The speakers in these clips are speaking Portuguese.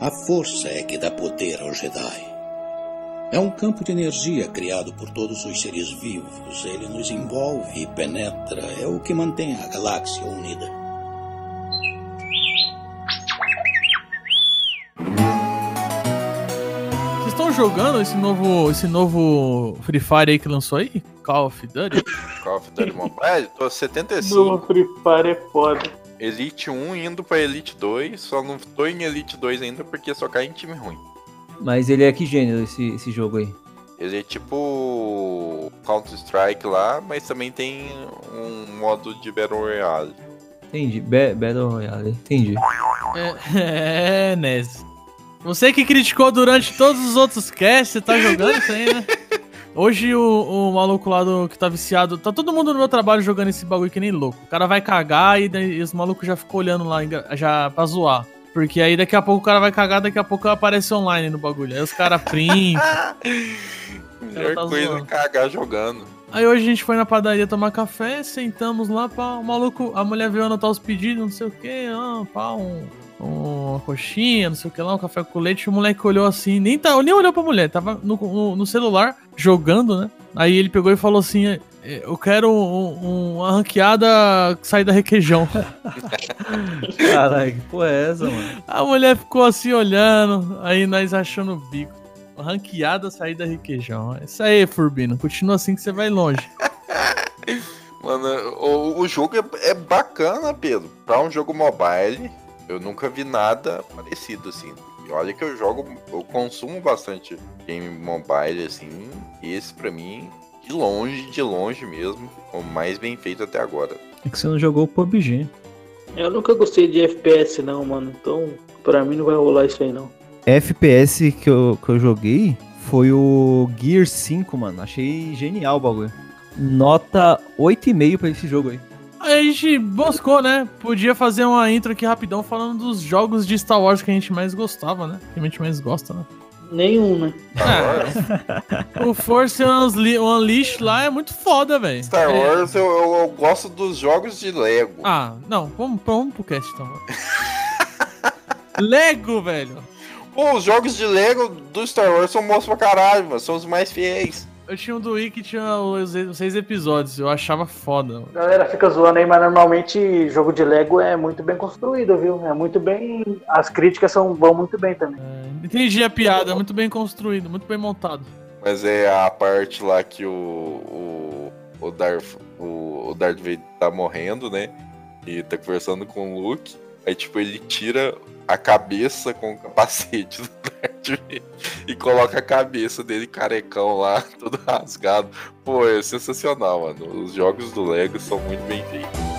A força é que dá poder ao Jedi. É um campo de energia criado por todos os seres vivos. Ele nos envolve e penetra. É o que mantém a galáxia unida. Vocês estão jogando esse novo, esse novo Free Fire aí que lançou aí? Call of Duty? Call of Duty Mobile, tô 75. No Free Fire é foda. Elite 1 indo pra Elite 2, só não tô em Elite 2 ainda porque só cai em time ruim. Mas ele é que gênero esse, esse jogo aí? Ele é tipo Counter-Strike lá, mas também tem um modo de Battle Royale. Entendi. Ba- Battle Royale, entendi. É, é Nes. Você que criticou durante todos os outros casts, você tá jogando isso aí, né? Hoje o, o maluco lá do, que tá viciado, tá todo mundo no meu trabalho jogando esse bagulho que nem louco. O cara vai cagar e, daí os malucos já ficam olhando lá já pra zoar. Porque aí daqui a pouco o cara vai cagar, daqui a pouco aparece online no bagulho. Aí os caras printam. Melhor tá coisa é zoando. cagar jogando. Aí hoje a gente foi na padaria tomar café, sentamos lá, pá, o maluco, a mulher veio anotar os pedidos, não sei o que, ah, pá, um- uma coxinha, não sei o que lá, um café com leite, o moleque olhou assim, nem, tá, nem olhou pra mulher, tava no, no, no celular, jogando, né? Aí ele pegou e falou assim, "É, eu quero um- um- uma ranqueada sair da requeijão. Caralho, que porra é essa, mano? A mulher ficou assim olhando, aí nós achando o bico. Uma ranqueada sair da requeijão. Isso aí, Furbino, continua assim que você vai longe. Mano, o, o jogo é, é bacana, Pedro. Pra um jogo mobile, eu nunca vi nada parecido assim. E olha que eu jogo, eu consumo bastante game mobile assim. E esse pra mim, de longe, de longe mesmo, o mais bem feito até agora. É que você não jogou o PUBG. Eu nunca gostei de FPS não, mano. Então, pra mim não vai rolar isso aí não. FPS que eu, que eu joguei foi o Gear 5, mano. Achei genial o bagulho. Nota 8,5 pra esse jogo aí. A gente buscou, né? Podia fazer uma intro aqui rapidão falando dos jogos de Star Wars que a gente mais gostava, né? Que a gente mais gosta, né? Nenhum, né? O Force Unle- Unleashed lá é muito foda, velho. Star É. Wars, eu, eu- eu gosto dos jogos de Lego. Ah, não, vamos, vamos pro cast então. Lego, velho. Pô, os jogos de Lego do Star Wars são bons pra caralho, mano. São os mais fiéis. Eu tinha um do Wii que tinha os, seis episódios, eu achava foda. A galera fica zoando aí, mas normalmente jogo de Lego é muito bem construído, viu? É muito bem. As críticas são, vão muito bem também. Entendi a piada, muito bem construído, muito bem montado. Mas é a parte lá que o. O, o, Darth, o, o Darth Vader tá morrendo, né? E tá conversando com o Luke. Aí, tipo, ele tira a cabeça com o capacete do Darth e coloca a cabeça dele carecão lá, todo rasgado. Pô, é sensacional, mano. Os jogos do Lego são muito bem feitos.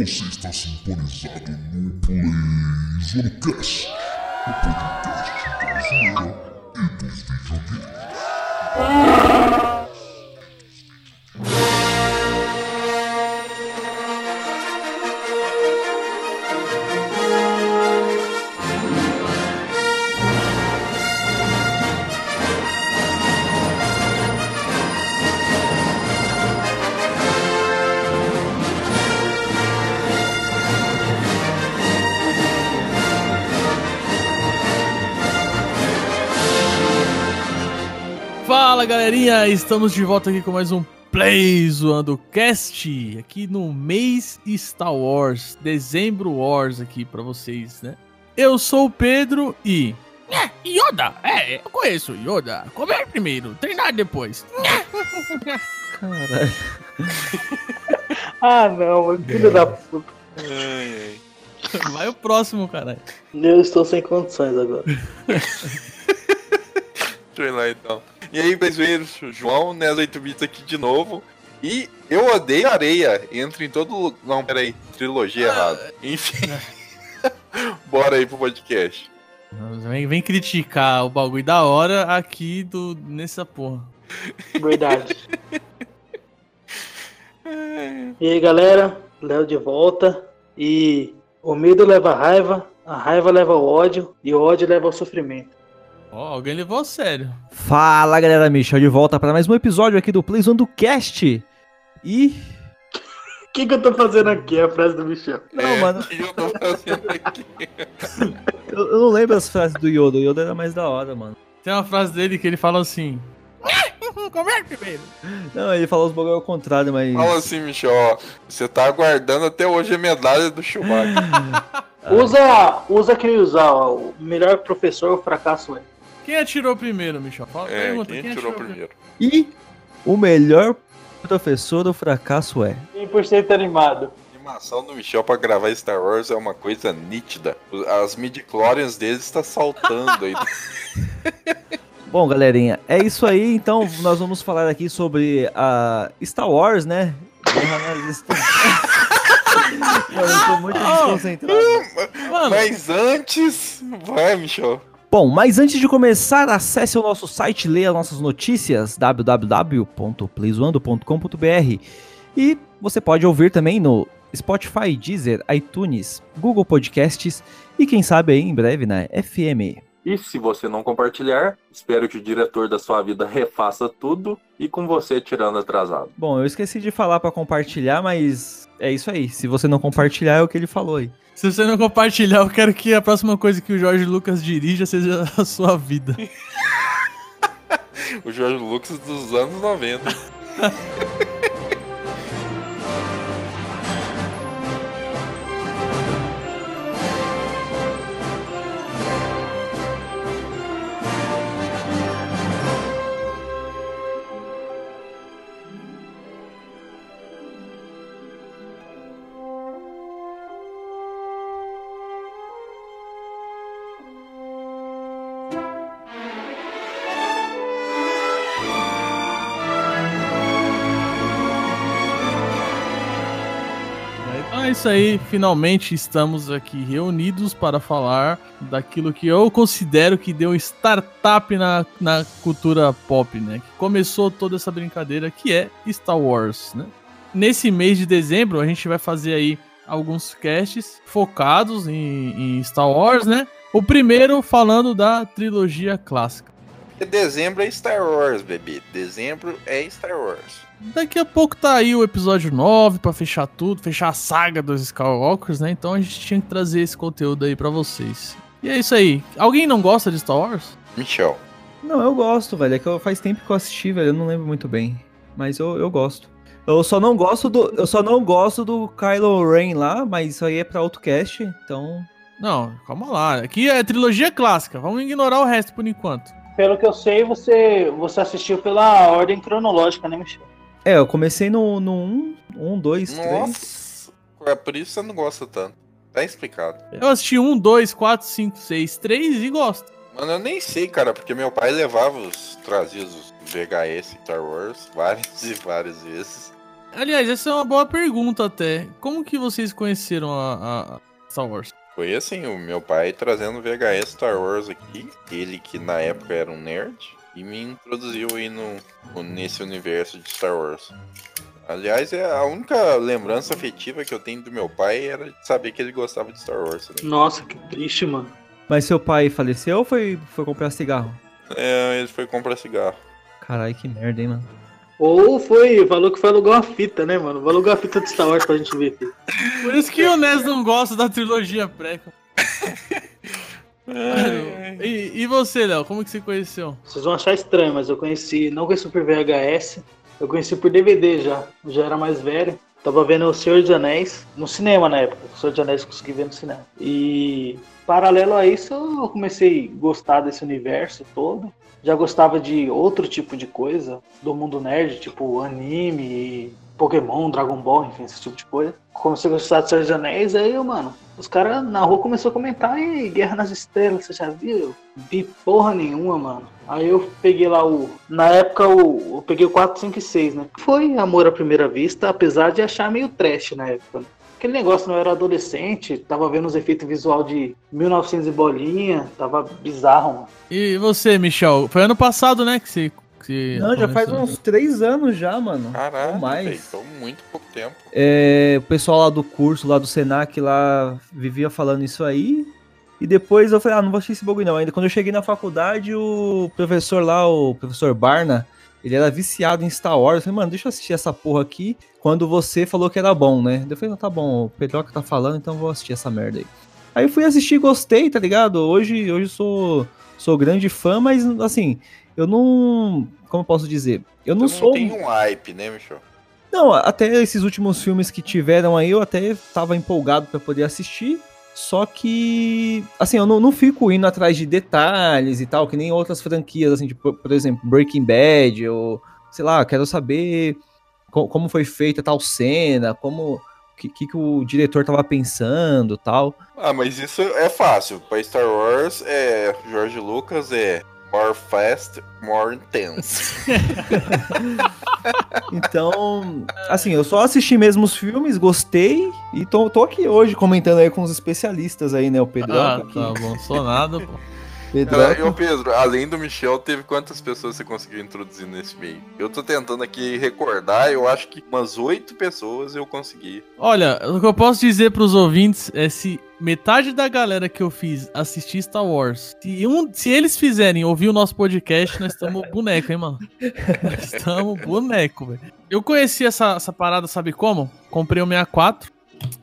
Você está sintonizado no PlayZonecast, o podcast da zoeira e dos videogames. Galerinha, estamos de volta aqui com mais um Play Zoando Cast, aqui no mês Star Wars, dezembro Wars aqui pra vocês, né? Eu sou o Pedro e... É, Yoda, é, eu conheço Yoda, comer primeiro, treinar depois. Caralho. Ah, não, mano, filho da puta. Vai o próximo, caralho. Eu estou sem condições agora. Deixa eu ir lá então. E aí, brasileiros, João, né, 8 bits aqui de novo. E eu odeio areia. Entra em todo lugar. Não, peraí, trilogia errada. Enfim. Bora aí pro podcast. Vem, vem criticar o bagulho da hora aqui do, nessa porra. Verdade. E aí, galera, Léo de volta. E o medo leva a raiva, a raiva leva ao ódio e o ódio leva ao sofrimento. Ó, alguém levou a sério. Fala galera, Michel de volta para mais um episódio aqui do Plays One do Cast. E. O que, que eu tô fazendo aqui? É a frase do Michel. Não, É, mano, o que eu tô fazendo aqui? eu, eu não lembro as frases do Yoda. O Yoda era mais da hora, mano. Tem uma frase dele que ele fala assim. Comer primeiro. Não, ele falou os bagulho ao contrário, mas. Fala assim, Michel, ó. Você tá aguardando até hoje a medalha do Chewbacca. Usa, usa quem usar, ó. O melhor professor, o fracasso é. Quem atirou primeiro, Michel? Fala, É, pergunta, quem tirou primeiro? E o melhor professor do fracasso é. 100% animado. A animação do Michel pra gravar Star Wars é uma coisa nítida. As midi-chlorians dele está saltando aí. Bom, galerinha, é isso aí. Então, nós vamos falar aqui sobre a Star Wars, né? Eu tô muito desconcentrado. Mano, Mas antes... Vai, Michel. Bom, mas antes de começar, acesse o nosso site, leia nossas notícias, www.playzoando.com.br e você pode ouvir também no Spotify, Deezer, iTunes, Google Podcasts e quem sabe aí em breve na FM. E se você não compartilhar, espero que o diretor da sua vida refaça tudo e com você tirando atrasado. Bom, eu esqueci de falar pra compartilhar, mas é isso aí. Se você não compartilhar, é o que ele falou aí. se você não compartilhar, eu quero que a próxima coisa que o Jorge Lucas dirija seja a sua vida. O Jorge Lucas dos anos 90. isso aí, finalmente estamos aqui reunidos para falar daquilo que eu considero que deu startup na, na cultura pop, né? Que começou toda essa brincadeira que é Star Wars, né? Nesse mês de dezembro a gente vai fazer aí alguns casts focados em, em Star Wars, né? O primeiro falando da trilogia clássica. Porque dezembro é Star Wars, bebê. Dezembro é Star Wars. Daqui a pouco tá aí o episódio 9 pra fechar tudo, fechar a saga dos Skywalkers, né? Então a gente tinha que trazer esse conteúdo aí pra vocês. E é isso aí. Alguém não gosta de Star Wars? Michel. Não, eu gosto, velho. É que eu, faz tempo que eu assisti, velho. Eu não lembro muito bem. Mas eu, eu gosto. Eu só não gosto do. Eu só não gosto do Kylo Ren lá, mas isso aí é pra outro cast, então. Não, calma lá. Aqui é trilogia clássica. Vamos ignorar o resto por enquanto. Pelo que eu sei, você, você assistiu pela ordem cronológica, né, Michel? É, eu comecei no 1, um, um, dois, três. Nossa. É por isso você não gosta tanto. Tá explicado. Eu assisti 1, 2, 4, 5, 6, 3 e gosto. Mano, eu nem sei, cara, porque meu pai levava os. trazia os VHS Star Wars várias e várias vezes. Aliás, essa é uma boa pergunta até. Como que vocês conheceram a, a Star Wars? Foi assim, o meu pai trazendo VHS Star Wars aqui, ele que na época era um nerd, e me introduziu aí no, nesse universo de Star Wars. Aliás, é a única lembrança afetiva que eu tenho do meu pai era de saber que ele gostava de Star Wars. né? Nossa, que triste, mano. Mas seu pai faleceu ou foi, foi comprar cigarro? É, ele foi comprar cigarro. Caralho, que merda, hein, mano. Ou foi, falou que foi alugar uma fita, né, mano? Vai alugar a fita de Star Wars pra gente ver. filho. Por isso que o Nes não gosta da trilogia pré. E, e você, Léo, como que você conheceu? Vocês vão achar estranho, mas eu conheci, não conheci por VHS, eu conheci por DVD já. Eu já era mais velho. Tava vendo O Senhor dos Anéis no cinema na época. O Senhor dos Anéis consegui ver no cinema. E paralelo a isso, eu comecei a gostar desse universo todo. Já gostava de outro tipo de coisa do mundo nerd, tipo anime, Pokémon, Dragon Ball, enfim, esse tipo de coisa. Comecei a gostar de Senhor dos Anéis, aí, mano, os caras na rua começaram a comentar, e Guerra nas Estrelas, você já viu? Vi porra nenhuma, mano. Aí eu peguei lá o. Na época o, eu peguei o 4, 5 e 6, né? Foi amor à primeira vista, apesar de achar meio trash na época. Né? Aquele negócio não era adolescente, tava vendo os efeitos visual de 1900 e bolinha, tava bizarro, mano. E você, Michel? Foi ano passado, né, que você que Não, já faz uns três anos já, mano. Caralho, Ou mais. muito pouco tempo. É, o pessoal lá do curso, lá do Senac, lá vivia falando isso aí. E depois eu falei, ah, não vou assistir esse bagulho não. Ainda quando eu cheguei na faculdade, o professor lá, o professor Barna, ele era viciado em Star Wars. Eu falei, mano, deixa eu assistir essa porra aqui. Quando você falou que era bom, né? Eu falei, não, tá bom, o Pedroca tá falando, então eu vou assistir essa merda aí. Aí eu fui assistir, gostei, tá ligado? Hoje, hoje eu sou, sou grande fã, mas assim, eu não. Como eu posso dizer? Eu não Então sou. tem um hype, né, Michel? Não, até esses últimos filmes que tiveram aí, eu até tava empolgado pra poder assistir. Só que, assim, eu não, não fico indo atrás de detalhes e tal, que nem outras franquias, assim, tipo, por exemplo, Breaking Bad, ou, sei lá, quero saber co- como foi feita tal cena, como, que, que, que o diretor tava pensando tal. Ah, mas isso é fácil. Pra Star Wars, é. George Lucas é. More fast, more intense. Então, assim, eu só assisti mesmo os filmes, gostei, e tô, tô aqui hoje comentando aí com os especialistas aí, né, o Pedro. Ah, tá bom, sou nada, pô. Pedro, Ah, E ô Pedro, além do Michel, teve quantas pessoas você conseguiu introduzir nesse meio? Eu tô tentando aqui recordar, eu acho que umas oito pessoas eu consegui. Olha, o que eu posso dizer pros ouvintes é se metade da galera que eu fiz assistir Star Wars, se, um, se eles fizerem ouvir o nosso podcast, nós estamos boneco, hein, mano? Nós estamos boneco, velho. Eu conheci essa, essa parada, sabe como? Comprei o 64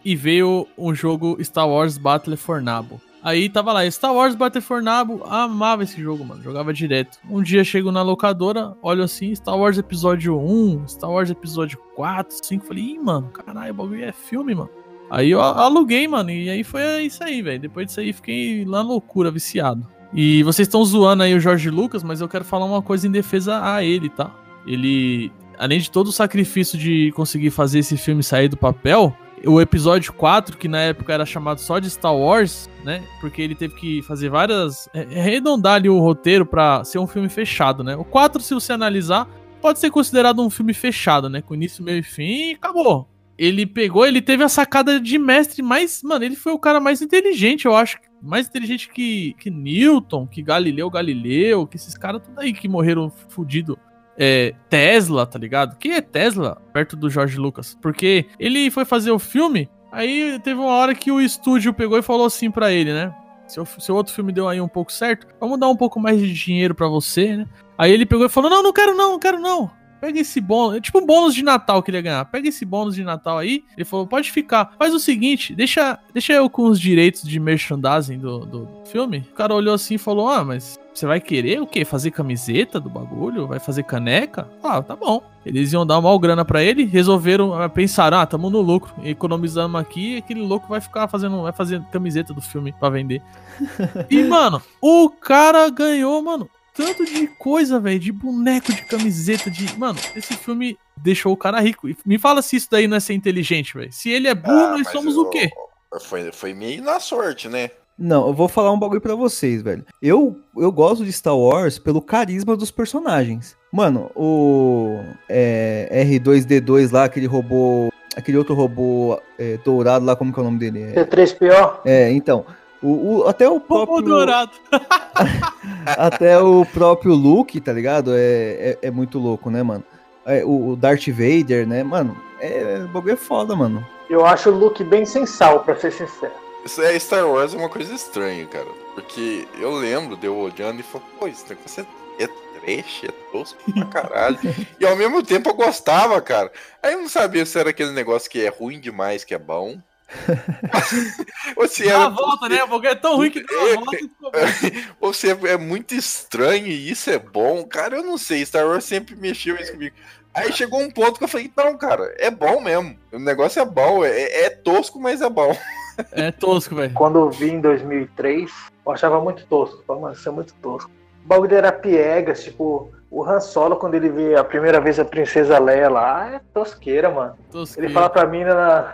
e veio um jogo Star Wars Battle for Nabo. Aí tava lá, Star Wars Battle for Nabo, amava esse jogo, mano, jogava direto. Um dia chego na locadora, olho assim, Star Wars Episódio 1, Star Wars Episódio 4, 5, falei, ih, mano, caralho, o bagulho é filme, mano. Aí eu aluguei, mano, e aí foi isso aí, velho. Depois disso aí fiquei lá loucura, viciado. E vocês estão zoando aí o Jorge Lucas, mas eu quero falar uma coisa em defesa a ele, tá? Ele, além de todo o sacrifício de conseguir fazer esse filme sair do papel, o episódio 4, que na época era chamado só de Star Wars, né? Porque ele teve que fazer várias. arredondar ali o roteiro pra ser um filme fechado, né? O 4, se você analisar, pode ser considerado um filme fechado, né? Com início, meio e fim e acabou. Ele pegou, ele teve a sacada de mestre mais. Mano, ele foi o cara mais inteligente, eu acho. Mais inteligente que, que Newton, que Galileu Galileu, que esses caras tudo aí que morreram fudido. É, Tesla, tá ligado? Quem é Tesla perto do George Lucas? Porque ele foi fazer o filme, aí teve uma hora que o estúdio pegou e falou assim pra ele, né? Seu, seu outro filme deu aí um pouco certo, vamos dar um pouco mais de dinheiro pra você, né? Aí ele pegou e falou: Não, não quero não, não quero não. Pega esse bônus, é tipo um bônus de Natal que ele ia ganhar. Pega esse bônus de Natal aí. Ele falou: pode ficar. Faz o seguinte, deixa, deixa eu com os direitos de merchandising do, do filme. O cara olhou assim e falou: Ah, mas você vai querer o quê? Fazer camiseta do bagulho? Vai fazer caneca? Ah, tá bom. Eles iam dar mal grana pra ele, resolveram, ah, pensaram, ah, tamo no lucro, economizamos aqui, e aquele louco vai ficar fazendo, vai fazer camiseta do filme pra vender. E, mano, o cara ganhou, mano, tanto de coisa, velho, de boneco, de camiseta, de. Mano, esse filme deixou o cara rico. E me fala se isso daí não é ser inteligente, velho. Se ele é burro, Ah, nós somos eu- o quê? Foi, foi meio na sorte, né? Não, eu vou falar um bagulho pra vocês, velho. Eu, eu gosto de Star Wars pelo carisma dos personagens. Mano, o é, R2D2 lá, aquele robô. Aquele outro robô é, dourado lá, como que é o nome dele? É, C3PO, é, então. O, o- até o Robô próprio. dourado. Até o próprio Luke, tá ligado? É, é, é muito louco, né, mano? É, o, o Darth Vader, né, mano? É, o bagulho é foda, mano. eu acho o look bem sensal, pra ser sincero. Isso é Star Wars é uma coisa estranha, cara. Porque eu lembro de eu olhando e falando, pô, esse negócio é, é trash, é tosco pra caralho. e ao mesmo tempo eu gostava, cara. Aí eu não sabia se era aquele negócio que é ruim demais, que é bom. ou se era volta, né? O bagulho é tão ruim que dá a volta e ficou bom. ou se é, é muito estranho e isso é bom. Cara, eu não sei. Star Wars sempre mexeu isso comigo. Aí chegou um ponto que eu falei, não, cara, é bom mesmo. O negócio é bom, é, é tosco, mas é bom. É tosco, velho. Quando eu vi em 2003, eu achava muito tosco. Falei, mano, isso é muito tosco. O bagulho era piegas, tipo, o Han Solo, quando ele vê a primeira vez a Princesa Leia lá, é tosqueira, mano. tosco. Ele fala pra mim, na...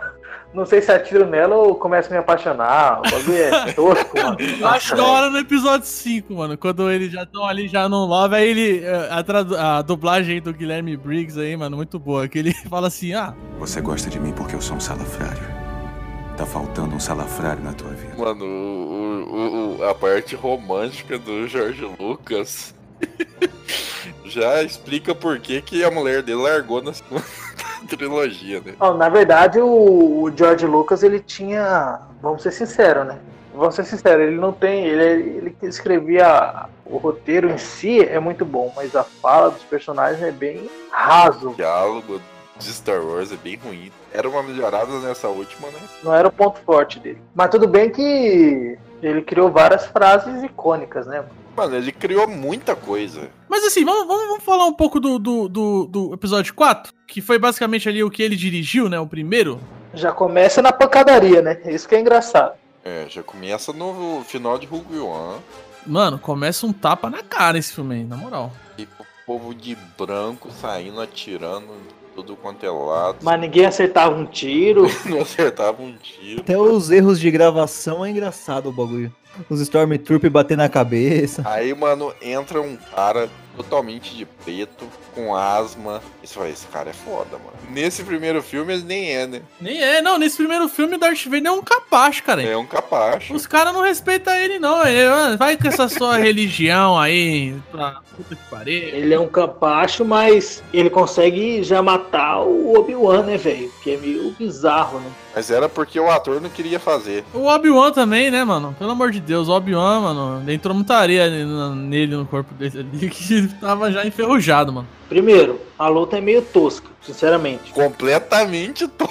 não sei se atiro nela ou começa a me apaixonar. O bagulho é tosco, mano. Eu acho da hora no episódio 5, mano. Quando eles já estão ali já no love, aí ele. eh, A, tradu- a dublagem do Guilherme Briggs aí, mano, muito boa. Que ele fala assim: ah, Você gosta de mim porque eu sou um salafrário. Tá faltando um salafrário na tua vida. Mano, o- o- o- a parte romântica do George Lucas Já explica por que, que a mulher dele largou na trilogia, né? Ó, na verdade, o, o George Lucas, ele tinha. Vamos ser sinceros, né? Vamos ser sinceros, ele não tem. Ele, ele que escrevia. O roteiro em si é muito bom, mas a fala dos personagens é bem raso. O diálogo de Star Wars é bem ruim. Era uma melhorada nessa última, né? Não era o ponto forte dele. Mas tudo bem que ele criou várias frases icônicas, né? Mano, ele criou muita coisa. Mas assim, vamos, vamos, vamos falar um pouco do, do, do, do episódio 4, que foi basicamente ali o que ele dirigiu, né? O primeiro. Já começa na pancadaria, né? Isso que é engraçado. É, já começa no final de Rogue One. Mano, começa um tapa na cara esse filme aí, na moral. E o povo de branco saindo, atirando tudo quanto é lado. Mas ninguém acertava um tiro. Não acertava um tiro. Até os erros de gravação é engraçado o bagulho. Os Stormtrooper bater na cabeça. Aí, mano, entra um cara totalmente de preto, com asma. Isso aí, esse cara é foda, mano. Nesse primeiro filme ele nem é, né? Nem é, não. Nesse primeiro filme, o Darth Vader é um capacho, cara. É um capacho. Os caras não respeitam ele, não. Ele, mano, vai com essa sua religião aí pra puta que pariu. Ele é um capacho, mas ele consegue já matar o Obi-Wan, né, velho? Que é meio bizarro, né? Mas era porque o ator não queria fazer. O Obi-Wan também, né, mano? Pelo amor de Deus, o Obi-Wan, mano, entrou muita areia nele, no corpo dele ali, que ele tava já enferrujado, mano. Primeiro, a luta é meio tosca, sinceramente. Completamente to...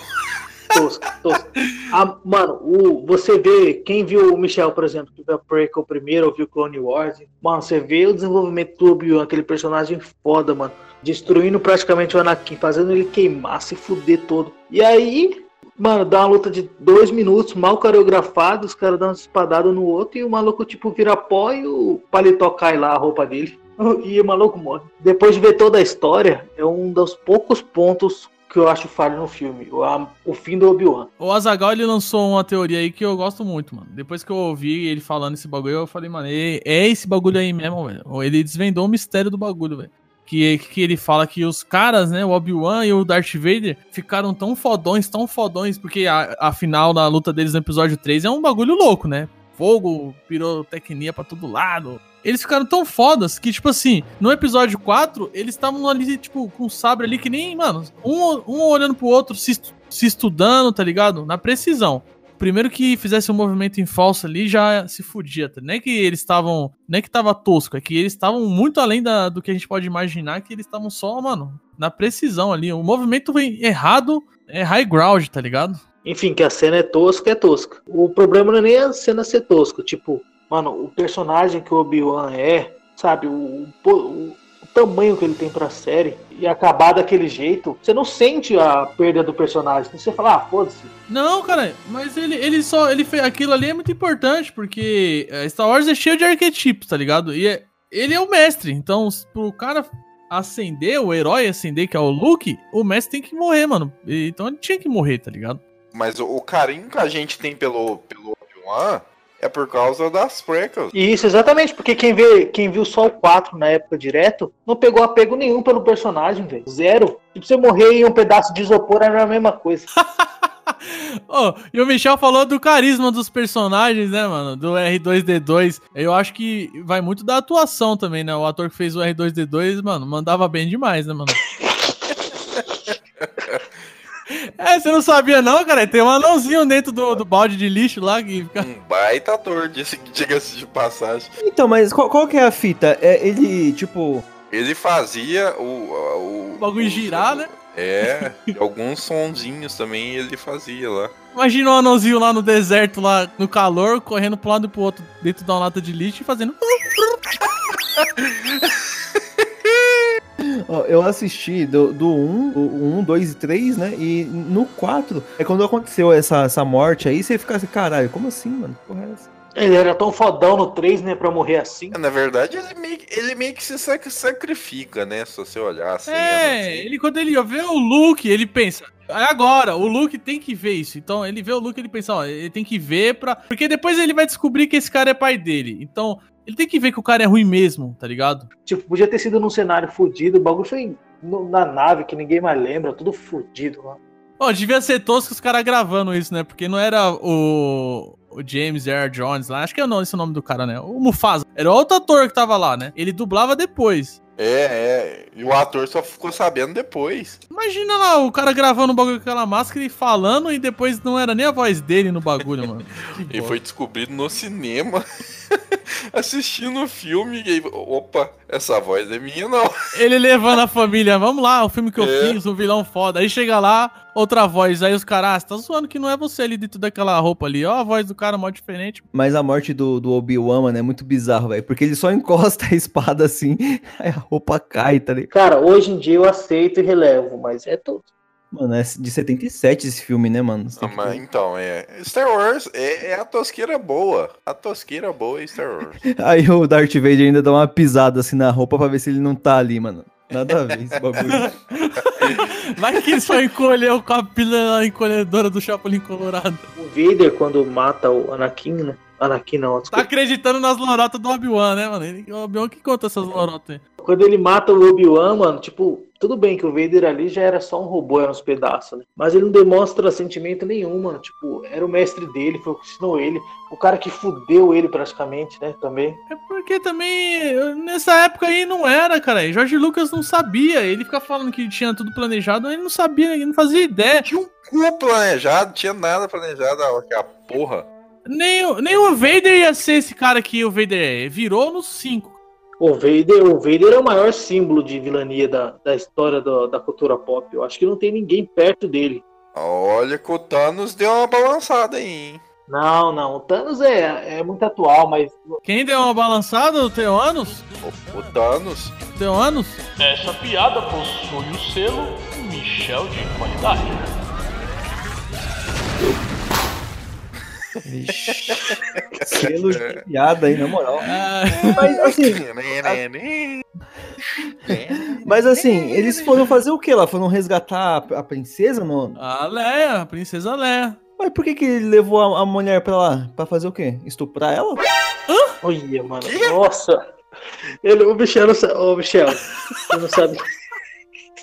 Tosca, tosca. Ah, mano, o, você vê, quem viu o Michel, por exemplo, que viu a Prequel primeiro, ou viu Clone Wars, mano, você vê o desenvolvimento do Obi-Wan, aquele personagem foda, mano. Destruindo praticamente o Anakin, fazendo ele queimar, se fuder todo. E aí, Mano, dá uma luta de dois minutos, mal coreografado, os caras dão uma espadada no outro e o maluco, tipo, vira pó e o paletó cai lá, a roupa dele. E o maluco morre. Depois de ver toda a história, é um dos poucos pontos que eu acho falho no filme. O, a- o fim do Obi-Wan. O Azagal ele lançou uma teoria aí que eu gosto muito, mano. Depois que eu ouvi ele falando esse bagulho, eu falei, mano, é, é esse bagulho aí mesmo, velho. Ele desvendou o mistério do bagulho, velho. Que, que ele fala que os caras, né, o Obi-Wan e o Darth Vader, ficaram tão fodões, tão fodões, porque a, a final da luta deles no episódio 3 é um bagulho louco, né? Fogo, pirotecnia pra todo lado. Eles ficaram tão fodas que, tipo assim, no episódio 4, eles estavam ali, tipo, com o sabre ali que nem, mano, um, um olhando pro outro, se, se estudando, tá ligado? Na precisão. Primeiro que fizesse um movimento em falso ali, já se fudia. Tá? É que eles estavam. É que tava tosco, é que eles estavam muito além da- do que a gente pode imaginar, que eles estavam só, mano, na precisão ali. O movimento errado é high ground, tá ligado? Enfim, que a cena é tosca, é tosca. O problema não é nem a cena ser tosca. Tipo, mano, o personagem que o Obi-Wan é, sabe, o, o tamanho que ele tem pra série e acabar daquele jeito, você não sente a perda do personagem. Você fala, ah, foda-se. Não, cara, mas ele, ele só. Ele fez aquilo ali é muito importante, porque é, Star Wars é cheio de arquetipos, tá ligado? E é- ele é o mestre. Então, pro cara acender, o herói acender, que é o Luke, o mestre tem que morrer, mano. Então ele tinha que morrer, tá ligado? Mas o, o carinho que a gente tem pelo, pelo Obi-Wan é por causa das prequels. E isso, exatamente, porque quem, vê, quem viu só o 4 na época direto, não pegou apego nenhum pelo personagem, velho. Zero. Tipo, você morrer em um pedaço de isopor era a mesma coisa. Ô, e o Michel falou do carisma dos personagens, né, mano? Do R2D2. Eu acho que vai muito da atuação também, né? O ator que fez o R2D2, mano, mandava bem demais, né, mano? É, você não sabia não, cara? Tem um anãozinho dentro do, do balde de lixo lá que fica... Um baita ator, diga-se de passagem. Então, mas qual, qual que é a fita? É ele, tipo. Ele fazia o. O, O bagulho girar, né? É, alguns sonzinhos também ele fazia lá. Imagina um anãozinho lá no deserto, lá no calor, correndo pro lado e pro outro, dentro de uma lata de lixo e fazendo... Eu assisti do, do 1, o 1, 2 e 3, né? E no 4, é quando aconteceu essa, essa morte aí, você fica assim, caralho, como assim, mano? Que Porra é essa? Ele era tão fodão no 3, né, pra morrer assim. Na verdade, ele meio, ele meio que se sac- sacrifica, né? Se você olhar assim. É, assim. ele quando ele vê o Luke, ele pensa, "É agora, o Luke tem que ver isso. Então ele vê o Luke, ele pensa, ó, ele tem que ver pra... Porque depois ele vai descobrir que esse cara é pai dele. Então, ele tem que ver que o cara é ruim mesmo, tá ligado? Tipo, podia ter sido num cenário fudido. O bagulho foi no- na nave que ninguém mais lembra, tudo fudido lá. Ó, devia ser tosco os caras gravando isso, né? Porque não era o, o James Earl Jones lá, acho que é o nome, esse é o nome do cara, né? O Mufasa. Era outro ator que tava lá, né? Ele dublava depois. É, é. E o ator só ficou sabendo depois. Imagina lá o cara gravando o bagulho com aquela máscara e falando e depois não era nem a voz dele no bagulho, mano. E foi descobrido no cinema. Assistindo o filme. E opa, essa voz é minha, não. Ele levando a família, vamos lá, o filme que eu É. fiz, o vilão foda. Aí chega lá, outra voz. Aí os caras, ah, você tá zoando que não é você ali dentro daquela roupa ali. Ó, a voz do cara mó diferente. Mas a morte do, do Obi-Wan, mano, é muito bizarro, velho. Porque ele só encosta a espada assim, aí a roupa cai, tá ligado? Cara, hoje em dia eu aceito e relevo, mas é tudo. Mano, é de 77 esse filme, né, mano? Ah, mas então, é. Star Wars é, é a tosqueira boa. A tosqueira boa é Star Wars. Aí o Darth Vader ainda dá uma pisada assim na roupa pra ver se ele não tá ali, mano. Nada a ver esse bagulho. Vai que ele só encolheu com a pilha encolhedora do Chapolin Colorado. O Vader, quando mata o Anakin, né? Anakin não, Tá desculpa. acreditando nas lorotas do Obi-Wan, né, mano? O Obi-Wan que conta essas lorotas aí. Quando ele mata o Obi-Wan, mano, tipo, tudo bem que o Vader ali já era só um robô, era uns pedaços, né? Mas ele não demonstra sentimento nenhum, mano. Tipo, era o mestre dele, foi o que ensinou ele. O cara que fudeu ele praticamente, né? Também. É porque também, nessa época aí não era, cara. E Jorge Lucas não sabia. Ele fica falando que tinha tudo planejado, mas ele não sabia, ele não fazia ideia. Tinha um cu planejado, tinha nada planejado. Aquela porra. Nem, o- nem o Vader ia ser esse cara que o Vader é. Virou no 5. O Vader, o Vader é o maior símbolo de vilania da, da história do- da cultura pop. Eu acho que não tem ninguém perto dele. Olha que o Thanos deu uma balançada aí, hein? Não, não. O Thanos é, é muito atual, mas Quem deu uma balançada? O Teoanos? O, o Thanos. Teoanos? Essa piada possui o selo Michel de qualidade. Selo de piada aí, na moral. Ah, Mas assim, mas assim, eles foram fazer o que lá? Foram resgatar a, princesa? No... a Leia, a princesa Leia. Mas por que, que ele levou a, a mulher pra lá? Pra fazer o quê? Estuprar ela? Olha, mano. Nossa. Ele, o Michel, não ô Michel, você não sabe o que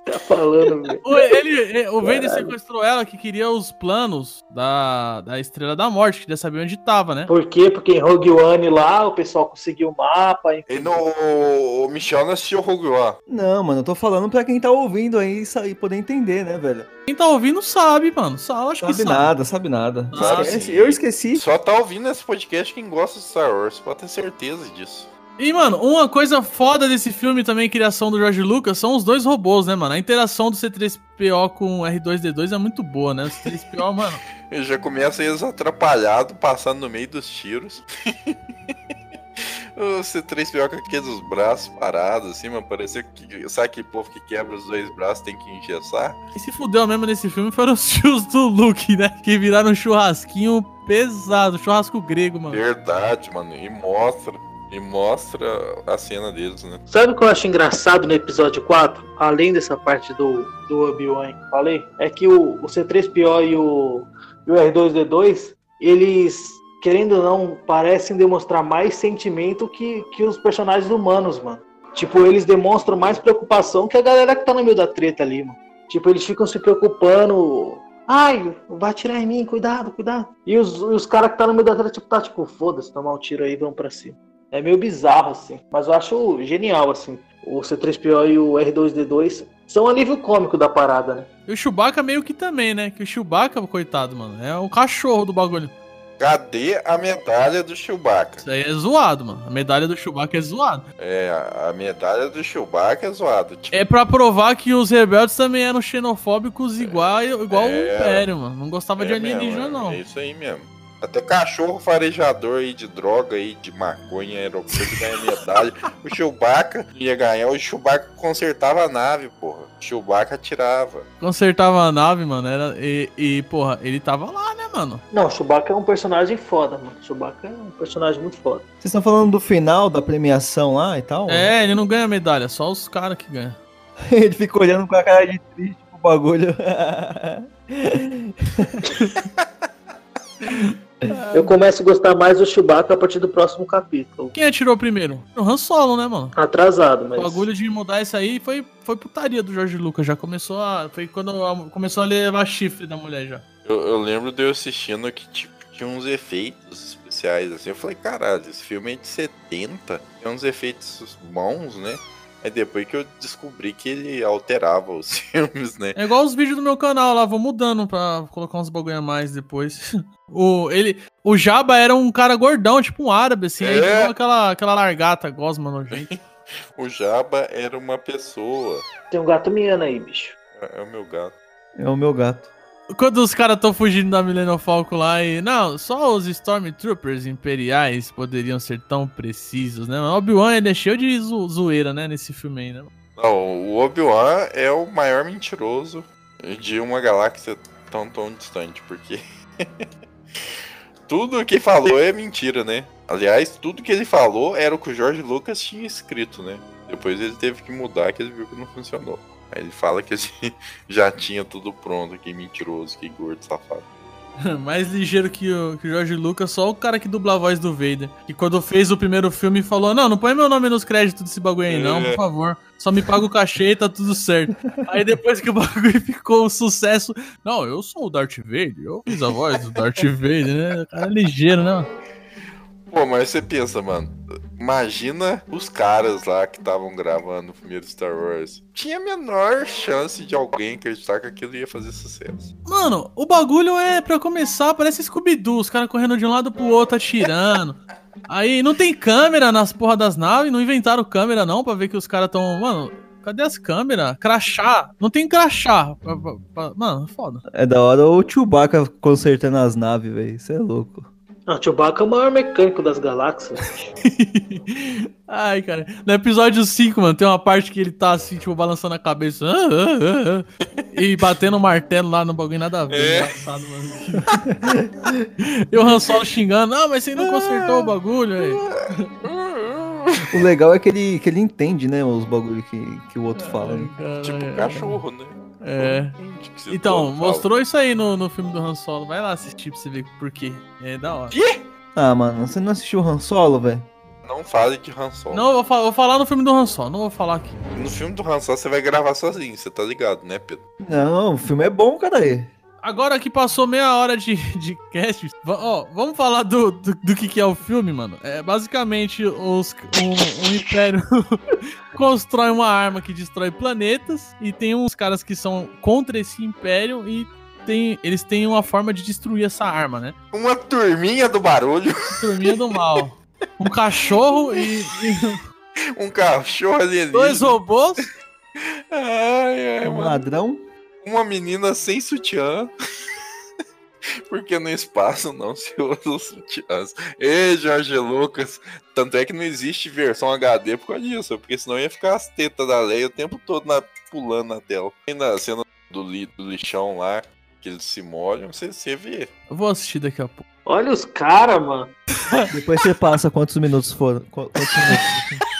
tá falando, velho. O, ele, o Vader sequestrou ela que queria os planos da, da Estrela da Morte, queria saber onde tava, né? Por quê? Porque em Rogue One lá o pessoal conseguiu o mapa. enfim. E no, o Michel não assistiu o Rogue One. Não, mano, eu tô falando pra quem tá ouvindo aí e poder entender, né, velho? Quem tá ouvindo sabe, mano. Sabe, acho que Sabe sabe. nada, sabe nada. Sabe Esquece. Eu esqueci. Só tá ouvindo esse podcast quem gosta de Star Wars. Pode ter certeza disso. E, mano, uma coisa foda desse filme também, criação do George Lucas, são os dois robôs, né, mano? A interação do C3PO com o R2D2 é muito boa, né? O C3PO, mano. Ele já começa eles atrapalhado, passando no meio dos tiros. o C3PO com aqueles braços parados, assim, mano. Parecia que. Sabe que povo que quebra os dois braços tem que engessar? E se fudeu mesmo nesse filme foram os tios do Luke, né? Que viraram um churrasquinho pesado, churrasco grego, mano. Verdade, mano. E mostra. E mostra a cena deles, né? Sabe o que eu acho engraçado no episódio 4? Além dessa parte do, do Obi-Wan que eu falei, é que o, o C3PO e o, e o R2D2, eles, querendo ou não, parecem demonstrar mais sentimento que, que os personagens humanos, mano. Tipo, eles demonstram mais preocupação que a galera que tá no meio da treta ali, mano. Tipo, eles ficam se preocupando. Ai, vai atirar em mim, cuidado, cuidado. E os, os caras que tá no meio da treta, tipo, tá tipo, foda-se, tomar um tiro aí, vamos pra cima. É meio bizarro, assim. Mas eu acho genial, assim. O C3PO e o R2D2 são alívio cômico da parada, né? E o Chewbacca meio que também, né? Que o Chewbacca, coitado, mano, é o cachorro do bagulho. Cadê a medalha do Chewbacca? Isso aí é zoado, mano. A medalha do Chewbacca é zoada. É, a- medalha do Chewbacca é zoada. Tipo, É pra provar que os rebeldes também eram xenofóbicos igual, igual o É. Império, mano. Não gostava de é alienígena, mesmo, não. É isso aí mesmo. Até cachorro farejador aí de droga aí, de maconha, aeroporto ganha medalha. o Chewbacca ia ganhar, o Chewbacca consertava a nave, porra. O Chewbacca atirava. Consertava a nave, mano. Era, e, e, porra, ele tava lá, né, mano? Não, o Chewbacca é um personagem foda, mano. O Chewbacca é um personagem muito foda. Vocês estão falando do final da premiação lá e tal? É, ele não ganha medalha, só os caras que ganham. Ele fica olhando com a cara de triste pro bagulho. Eu começo a gostar mais do Chewbacca a partir do próximo capítulo. Quem atirou primeiro? O Han Solo, né, mano? Atrasado, O mas. bagulho de mudar isso aí foi, foi putaria do Jorge Lucas. Já começou a. Foi quando a- começou a levar chifre da mulher já. Eu, eu lembro de eu assistindo que tipo, tinha uns efeitos especiais assim. Eu falei, caralho, esse filme é de 70, tem uns efeitos bons, né? É depois que eu descobri que ele alterava os filmes, né? É igual os vídeos do meu canal lá, vou mudando pra colocar uns bagulho a mais depois. O, ele, o Jabba era um cara gordão, tipo um árabe, assim, aí É. pegou aquela, aquela largata gosma nojenta. O Jabba era uma pessoa. Tem um gato miando aí, bicho. É, é o meu gato. É o meu gato. Quando os caras estão fugindo da Millennium Falcon lá e. Não, só os Stormtroopers imperiais poderiam ser tão precisos, né? O Obi-Wan é cheio de zo- zoeira, né? Nesse filme aí, né? Não, o Obi-Wan é o maior mentiroso de uma galáxia tão, tão distante, porque tudo que falou é mentira, né? Aliás, tudo que ele falou era o que o George Lucas tinha escrito, né? Depois ele teve que mudar, que ele viu que não funcionou. Aí ele fala que ele já tinha tudo pronto, que mentiroso, que gordo, safado. Mais ligeiro que o, que o George Lucas, só o cara que dubla a voz do Vader. Que quando fez o primeiro filme falou: Não, não põe meu nome nos créditos desse bagulho aí, não, por É. favor. Só me paga o cachê e tá tudo certo. aí depois que o bagulho ficou um sucesso. Não, eu sou o Darth Vader, eu fiz a voz do Darth Vader, né? O cara é ligeiro, né? Pô, mas você pensa, mano. Imagina os caras lá que estavam gravando o primeiro Star Wars. Tinha a menor chance de alguém acreditar que aquilo ia fazer sucesso. Mano, o bagulho é, pra começar, parece Scooby-Doo, os caras correndo de um lado pro outro, atirando. Aí não tem câmera nas porra das naves, não inventaram câmera não pra ver que os caras tão. Mano, cadê as câmeras? Crachá. Não tem crachá. Mano, foda. É da hora o Chewbacca consertando as naves, velho. Isso é louco. Não, o Chewbacca é o maior mecânico das galáxias. Ai, cara. No episódio 5, mano, tem uma parte que ele tá assim, tipo, balançando a cabeça. ah, ah, ah, ah, e batendo o martelo lá no bagulho, nada a ver. É. Engraçado, mano. e o Han Solo xingando. Ah, mas você não consertou o bagulho, aí. O legal é que ele, que ele entende, né, os bagulho que, que o outro fala. né? Tipo cachorro, né? É. Então, mostrou isso aí no, no filme do Han Solo. Vai lá assistir pra você ver por quê. É da hora. Ah, mano, você não assistiu o Han Solo, velho? Não fale de Han Solo. Não, eu vou, fa- vou falar no filme do Han Solo, não vou falar aqui. No filme do Han Solo você vai gravar sozinho, você tá ligado, né, Pedro? Não, o filme é bom, cara. Agora que passou meia hora de, de cast, va- ó, vamos falar do, do, do que, que é o filme, mano. É basicamente os, um, um império constrói uma arma que destrói planetas e tem uns caras que são contra esse império e tem, eles têm uma forma de destruir essa arma, né? Uma turminha do barulho, Turminha do mal. Um cachorro e, e um cachorro alienígena. dois robôs. Ai, ai, Um mano. ladrão. Uma menina sem sutiã. Porque no espaço não se usa os sutiãs. Ei, Jorge Lucas. Tanto é que não existe versão HD por causa disso. Porque senão ia ficar as tetas da Leia o tempo todo na- pulando na tela. Na cena do, li- do lixão lá, que eles se molham, você, você vê. Eu vou assistir daqui a pouco. Olha os caras, mano. Depois você passa quantos minutos foram. Qu- Quantos minutos?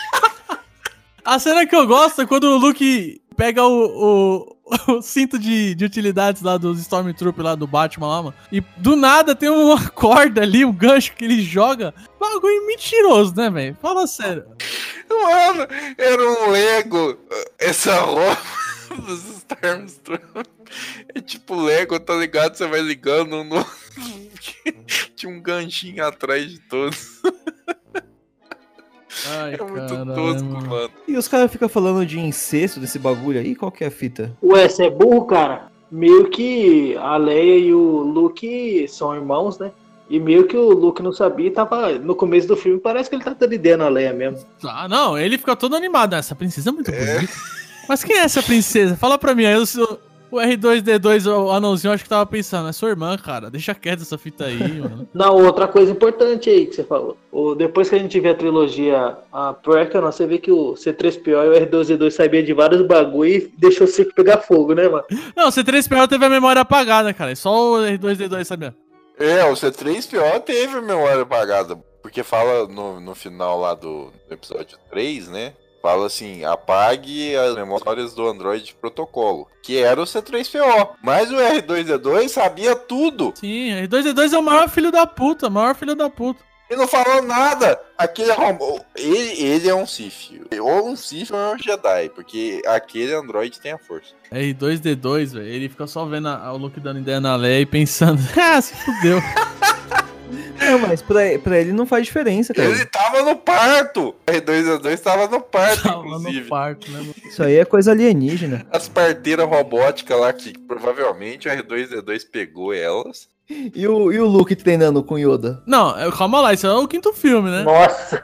A cena que eu gosto é quando o Luke pega o, o, o cinto de, de utilidades lá dos Stormtroopers lá do Batman lá, mano. E do nada tem uma corda ali, um gancho que ele joga. Bagulho mentiroso, né, velho? Fala sério. Mano, era um Lego. Essa roupa dos Stormtroopers. É tipo Lego, tá ligado? Você vai ligando no. Tinha um ganchinho atrás de todos. Ai, É muito tosco, mano. E os caras ficam falando de incesto desse bagulho aí? Qual que é a fita? Ué, você é burro, cara? Meio que a Leia e o Luke são irmãos, né? E meio que o Luke não sabia e tava. No começo do filme parece que ele tá dando a Leia mesmo. Ah, não, ele fica todo animado. Essa princesa é muito bonita. Mas quem é essa princesa? Fala pra mim. Aí eu sou- o R2D2, o anãozinho, acho que tava pensando. É sua irmã, cara. Deixa quieto essa fita aí, mano. Não, outra coisa importante aí que você falou. O, depois que a gente vê a trilogia a Prequel, você vê que o C3PO e o R2D2 sabiam de vários bagulho e deixou o circo pegar fogo, né, mano? Não, o C3PO teve a memória apagada, cara. Só o R2D2 sabia. É, o C3PO teve a memória apagada. Porque fala no, no final lá do, do episódio 3, né? Fala assim, apague as memórias do Android protocolo. Que era o C3PO. Mas o R2D2 sabia tudo. Sim, R2D2 é o maior filho da puta, maior filho da puta. E não falou nada. Aquele arrombou. Ele, ele é um Sith. Ou um Sith ou é um Jedi. Porque aquele Android tem a força. R2D2, velho, ele fica só vendo a- o Luke dando ideia na Leia e pensando, ah, se fudeu. Não, mas pra, pra ele não faz diferença, cara. Ele tava no parto! R2D2 tava no parto, Tava inclusive. no parto, né? Isso aí é coisa alienígena. As parteiras robóticas lá que provavelmente o R2D2 pegou elas. E o, e o Luke treinando com Yoda? Não, é- calma lá, isso é o quinto filme, né? Nossa!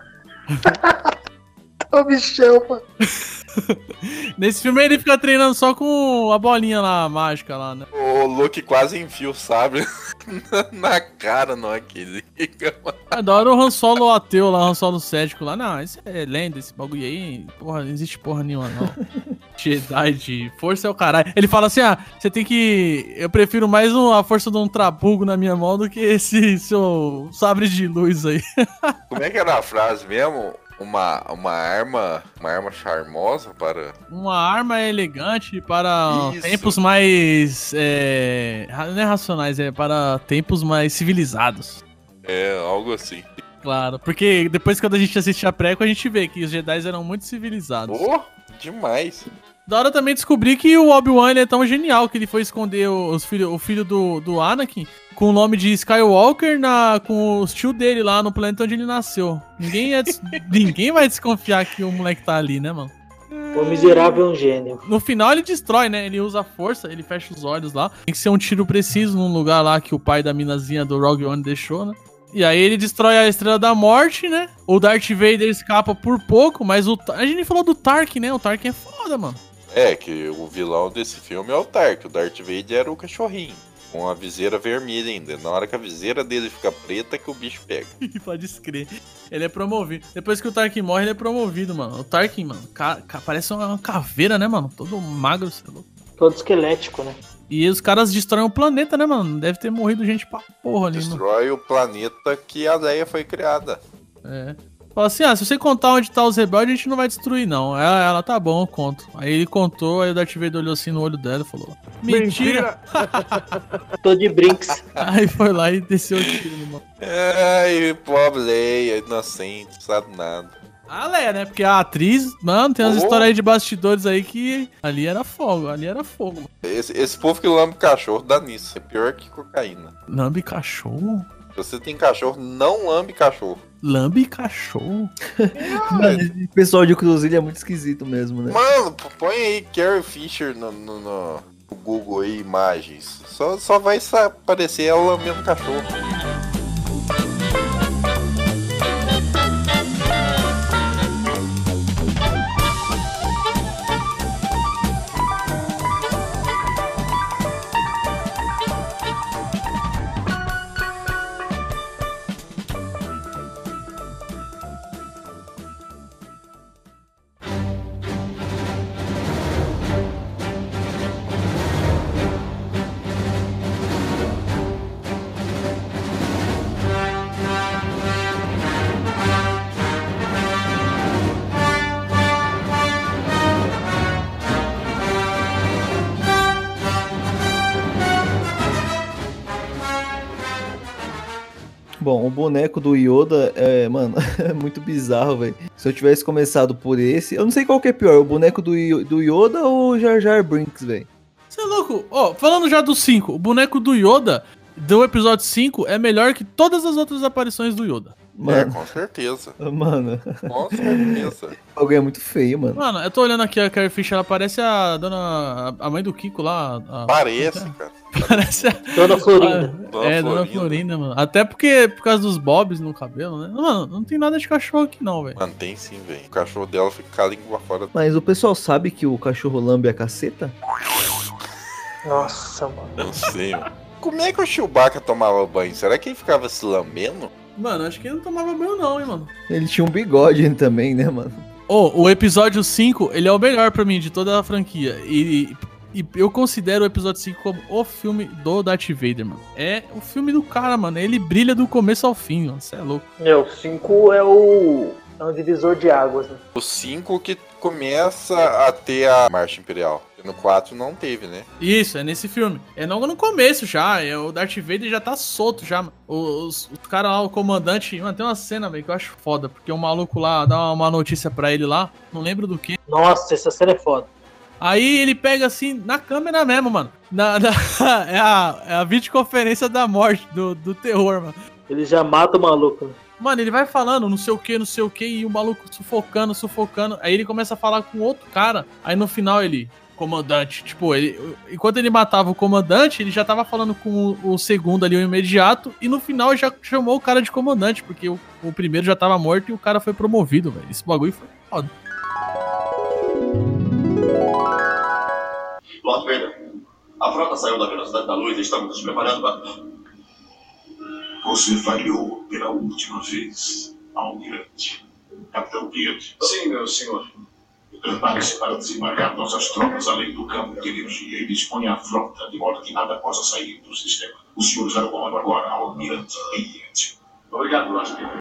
Ô, bichão, mano. Nesse filme ele fica treinando só com a bolinha lá, mágica lá, né? O Luke quase enfia o sabre na- cara, não é que ele liga, mano. É da hora o Han Solo ateu lá, o Han Solo cético lá. Não, isso é lenda, esse bagulho aí. Porra, não existe porra nenhuma, não. Jedi de força é o caralho. Ele fala assim: ah, você tem que. Eu prefiro mais um- a força de um trabugo na minha mão do que esse seu sabre de luz aí. Como é que era a frase mesmo? Uma, uma arma. Uma arma charmosa para. Uma arma elegante para Isso. tempos mais. É, não é racionais, é para tempos mais civilizados. É, algo assim. Claro, porque depois quando a gente assiste a preco, a gente vê que os Jedi eram muito civilizados. Oh, demais. Da hora também descobrir que o Obi-Wan é tão genial que ele foi esconder os filho, o filho do, do Anakin com o nome de Skywalker na, com os tio dele lá no planeta onde ele nasceu. Ninguém, é ninguém vai desconfiar que o moleque tá ali, né, mano? O miserável é um gênio. No final ele destrói, né? Ele usa a força, ele fecha os olhos lá. Tem que ser um tiro preciso num lugar lá que o pai da minazinha do Rogue One deixou, né? E aí ele destrói a Estrela da Morte, né? O Darth Vader escapa por pouco, mas o... A gente nem falou do Tark, né? O Tark é foda, mano. É, que o vilão desse filme é o Tark. O Darth Vader era o cachorrinho. Com a viseira vermelha ainda. Na hora que a viseira dele fica preta, que o bicho pega. Pode escrever. Ele é promovido. Depois que o Tarkin morre, ele é promovido, mano. O Tarkin, mano, ca- ca- parece uma caveira, né, mano? Todo magro, sei lá. Todo esquelético, né? E os caras destroem o planeta, né, mano? Deve ter morrido gente pra porra ali. No... Destrói o planeta que a Leia foi criada. É. Fala assim, ah, se você contar onde tá os rebeldes, a gente não vai destruir, não. Ela, ela tá bom, eu conto. Aí ele contou, aí o Darth Vader olhou assim no olho dela e falou: Mentira! Tô de brinks. aí foi lá e desceu o tiro no mano. Ai, pobre Leia, inocente, sabe nada. A Leia, né? Porque a atriz, mano, tem umas Oh. histórias aí de bastidores aí que ali era fogo, ali era fogo. Mano. Esse, esse povo que lambe cachorro dá nisso. É pior que cocaína. Lambe cachorro? Se você tem cachorro, não lambe cachorro. Lambe cachorro? Mano, esse pessoal de Cruzilha é muito esquisito mesmo, né? Mano, põe aí Carrie Fisher no, no- no- Google aí, imagens. Só, só vai aparecer ela lambendo cachorro. Boneco do Yoda é, mano, é muito bizarro, velho. Se eu tivesse começado por esse, eu não sei qual que é pior, o boneco do, do Yoda ou o Jar Jar Brinks, velho. Você é louco? Ó, falando já do 5, o boneco do Yoda do episódio 5 é melhor que todas as outras aparições do Yoda. É, Mano, com certeza. mano, Com certeza. o bagulho é muito feio, mano. Mano, eu tô olhando aqui a Carrie Fisher, ela parece a dona. a mãe do Kiko lá. a- Parece, cara. Parece a. Dona Florinda. Dona é, dona Florinda. Florinda, mano. Até porque por causa dos bobs no cabelo, né? Mano, não tem nada de cachorro aqui não, velho. Mano, tem sim, velho. O cachorro dela fica com a língua fora. Mas o pessoal sabe que o cachorro lambe a caceta? Nossa, mano. Não sei, mano. Como é que o Chewbacca tomava banho? Será que ele ficava se lambendo? Mano, acho que ele não tomava banho não, hein, mano. Ele tinha um bigode também, né, mano? Ô, o episódio 5, ele é o melhor pra mim de toda a franquia. E, e eu considero o episódio 5 como o filme do Darth Vader, mano. É o filme do cara, mano. Ele brilha do começo ao fim, mano. Você é louco. Meu, 5 é o. É um divisor de águas, né? O 5 que começa a ter a Marcha Imperial. No 4 não teve, né? Isso, é nesse filme. É logo no começo já. É, o Darth Vader já tá solto já. mano. Os, os caras lá, o comandante. Mano, tem uma cena, velho, que eu acho foda. Porque o maluco lá dá uma notícia pra ele lá. Não lembro do que. Nossa, essa cena é foda. Aí ele pega assim, na câmera mesmo, mano. Na, na- é, a, é a videoconferência da morte, do, do terror, mano. Ele já mata o maluco. Mano, ele vai falando não sei o que, não sei o que, e o maluco sufocando, sufocando. Aí ele começa a falar com outro cara. Aí no final ele, comandante, tipo, ele, enquanto ele matava o comandante, ele já tava falando com o, o segundo ali, o imediato. E no final já chamou o cara de comandante, porque o, o primeiro já tava morto e o cara foi promovido, velho. Esse bagulho foi foda. Lord Vader, a frota saiu da velocidade da luz e estamos nos preparando para... Você falhou pela última vez, Almirante. Capitão Piet. Sim, meu senhor. Prepare-se para desembarcar nossas tropas além do campo de energia e disponha a frota de modo que nada possa sair do sistema. O senhor está comando agora, Almirante Piet. Obrigado, Vader.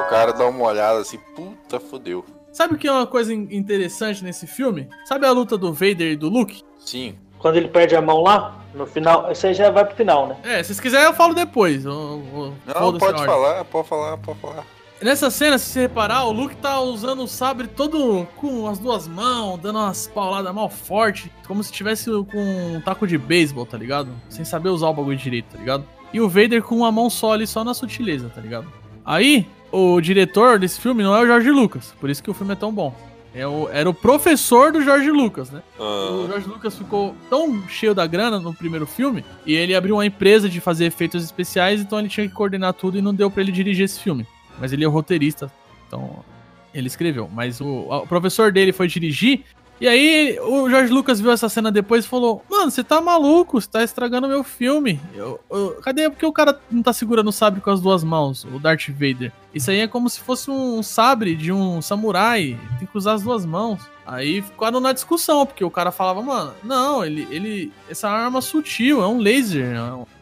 O cara dá uma olhada assim, puta, fodeu. Sabe o que é uma coisa in- interessante nesse filme? Sabe a luta do Vader e do Luke? Sim. Quando ele perde a mão lá, no final. Isso aí já vai pro final, né? É, se vocês quiserem eu falo depois. eu- eu- Não, pode falar, pode falar, pode falar. Nessa cena, se você reparar, o Luke tá usando o sabre todo com as duas mãos, dando umas pauladas mal forte, como se tivesse com um taco de beisebol, tá ligado? Sem saber usar o bagulho direito, tá ligado? E o Vader com uma mão só ali, só na sutileza, tá ligado? Aí, o diretor desse filme não é o George Lucas, por isso que o filme é tão bom. É o- era o professor do George Lucas, né? O Ah, George Lucas ficou tão cheio da grana no primeiro filme e ele abriu uma empresa de fazer efeitos especiais, então ele tinha que coordenar tudo e não deu pra ele dirigir esse filme. Mas ele é o roteirista, então ele escreveu. Mas o, o professor dele foi dirigir. E aí o George Lucas viu essa cena depois e falou: Mano, você tá maluco, você tá estragando meu filme. Eu- eu- cadê? Porque o cara não tá segurando o sabre com as duas mãos, o Darth Vader. Isso aí é como se fosse um sabre de um samurai. Tem que usar as duas mãos. Aí ficaram na discussão, porque o cara falava, mano, não, ele. ele essa arma é sutil, é um laser.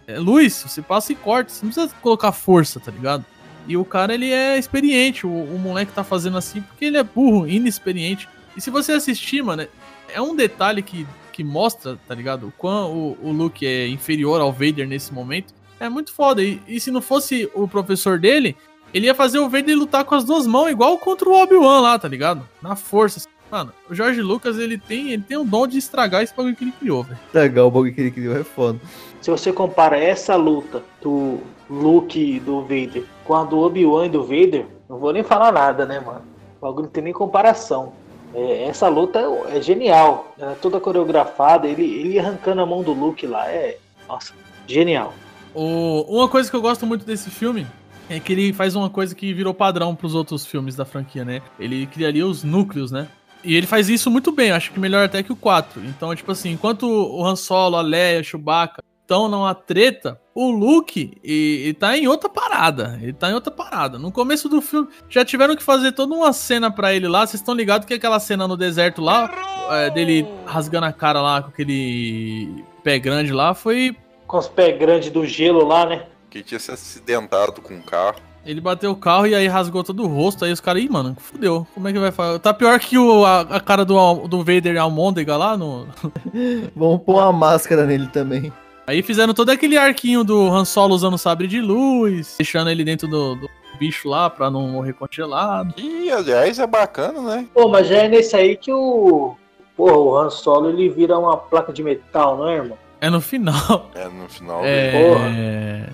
É, é luz, você passa e corta. Você não precisa colocar força, tá ligado? E o cara, ele é experiente. O, o moleque tá fazendo assim porque ele é burro, inexperiente. E se você assistir, mano, é um detalhe que, que mostra, tá ligado? O quão o, o Luke é inferior ao Vader nesse momento. É muito foda. E, e se não fosse o professor dele, ele ia fazer o Vader lutar com as duas mãos, igual contra o Obi-Wan lá, tá ligado? Na força. Mano, o Jorge Lucas, ele tem, ele tem o dom de estragar esse bagulho que ele criou, velho. Legal, o bagulho que ele criou é foda. Se você compara essa luta do Luke e do Vader com a do Obi-Wan e do Vader, não vou nem falar nada, né, mano? O bagulho não tem nem comparação. É, essa luta é, é genial. É toda coreografada, ele, ele arrancando a mão do Luke lá. É. Nossa, genial. O- uma coisa que eu gosto muito desse filme é que ele faz uma coisa que virou padrão pros outros filmes da franquia, né? Ele criaria os núcleos, né? E ele faz isso muito bem, acho que melhor até que o 4. Então, tipo assim, enquanto o Han Solo, a Leia, Chewbacca estão numa treta, o Luke, e- ele tá em outra parada. Ele tá em outra parada. No começo do filme, já tiveram que fazer toda uma cena pra ele lá. Vocês estão ligados que aquela cena no deserto lá, é, dele rasgando a cara lá com aquele pé grande lá, foi Com os pés grandes do gelo lá, né? que tinha se acidentado com um carro. Ele bateu o carro e aí rasgou todo o rosto. Aí os caras, ih, mano, fudeu. Como é que vai fazer? Tá pior que o, a, a cara do, do Vader Almôndega lá no. Vamos pôr uma máscara nele também. Aí fizeram todo aquele arquinho do Han Solo usando sabre de luz, deixando ele dentro do, do bicho lá pra não morrer congelado. E, aliás, é bacana, né? Pô, mas já é nesse aí que o. Porra, o Han Solo ele vira uma placa de metal, não é, irmão? É no final. É no final. É.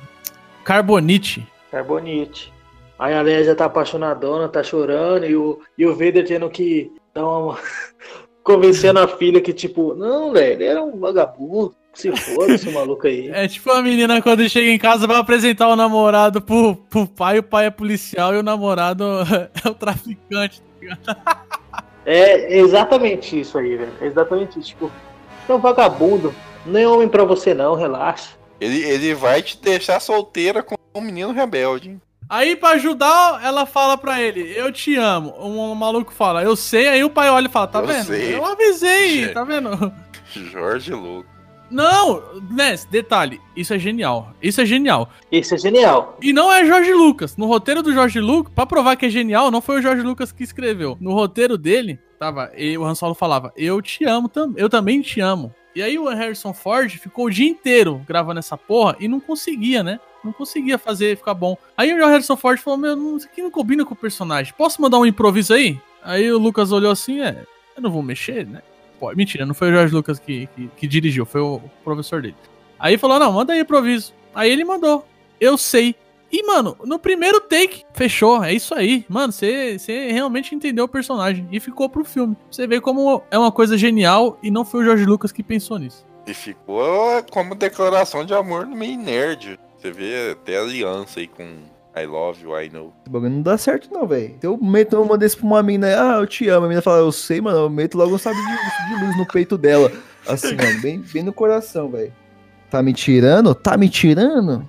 Carbonite. Carbonite. Aí a Leia já tá apaixonadona, tá chorando, e o, e o Vader tendo que dar uma. convencendo a filha que, tipo, não, velho, ele era um vagabundo. Se foda esse maluco aí. É tipo a menina quando chega em casa vai apresentar o namorado pro, pro pai, o pai é policial e o namorado é o traficante. É exatamente isso aí, velho. É exatamente isso. Tipo, você é um vagabundo. Não é homem pra você, não, relaxa. Ele, ele vai te deixar solteira com um menino rebelde. hein? Aí, pra ajudar, ela fala pra ele, eu te amo. Um, maluco fala, eu sei. Aí o pai olha e fala, tá Eu vendo? sei. Eu avisei, tá vendo? Jorge Lucas. Não, Ness, detalhe, isso é genial. Isso é genial. Isso é genial. E não é Jorge Lucas. No roteiro do Jorge Lucas, pra provar que é genial, não foi o Jorge Lucas que escreveu. No roteiro dele, tava, e o Han Solo falava, eu te amo também, eu também te amo. E aí o Harrison Ford ficou o dia inteiro gravando essa porra e não conseguia, né? Não conseguia fazer ficar bom. Aí o Harrison Ford falou, meu, isso aqui não combina com o personagem. Posso mandar um improviso aí? Aí o Lucas olhou assim, é, eu não vou mexer, né? Pô, mentira, não foi o Jorge Lucas que, que, que dirigiu, foi o professor dele. Aí falou, não, manda aí improviso. Aí ele mandou. Eu sei. E, mano, no primeiro take, fechou. É isso aí. Mano, você realmente entendeu o personagem. E ficou pro filme. Você vê como é uma coisa genial e não foi o Jorge Lucas que pensou nisso. E ficou como declaração de amor meio nerd. Você vê até aliança aí com I love you, I know. Esse bagulho não dá certo, não, velho. Se eu meto uma desse pra uma mina, ah, eu te amo. A mina fala, eu sei, mano, eu meto logo um sabe de, de luz no peito dela. Assim, mano, bem, bem no coração, velho. Tá me tirando? Tá me tirando?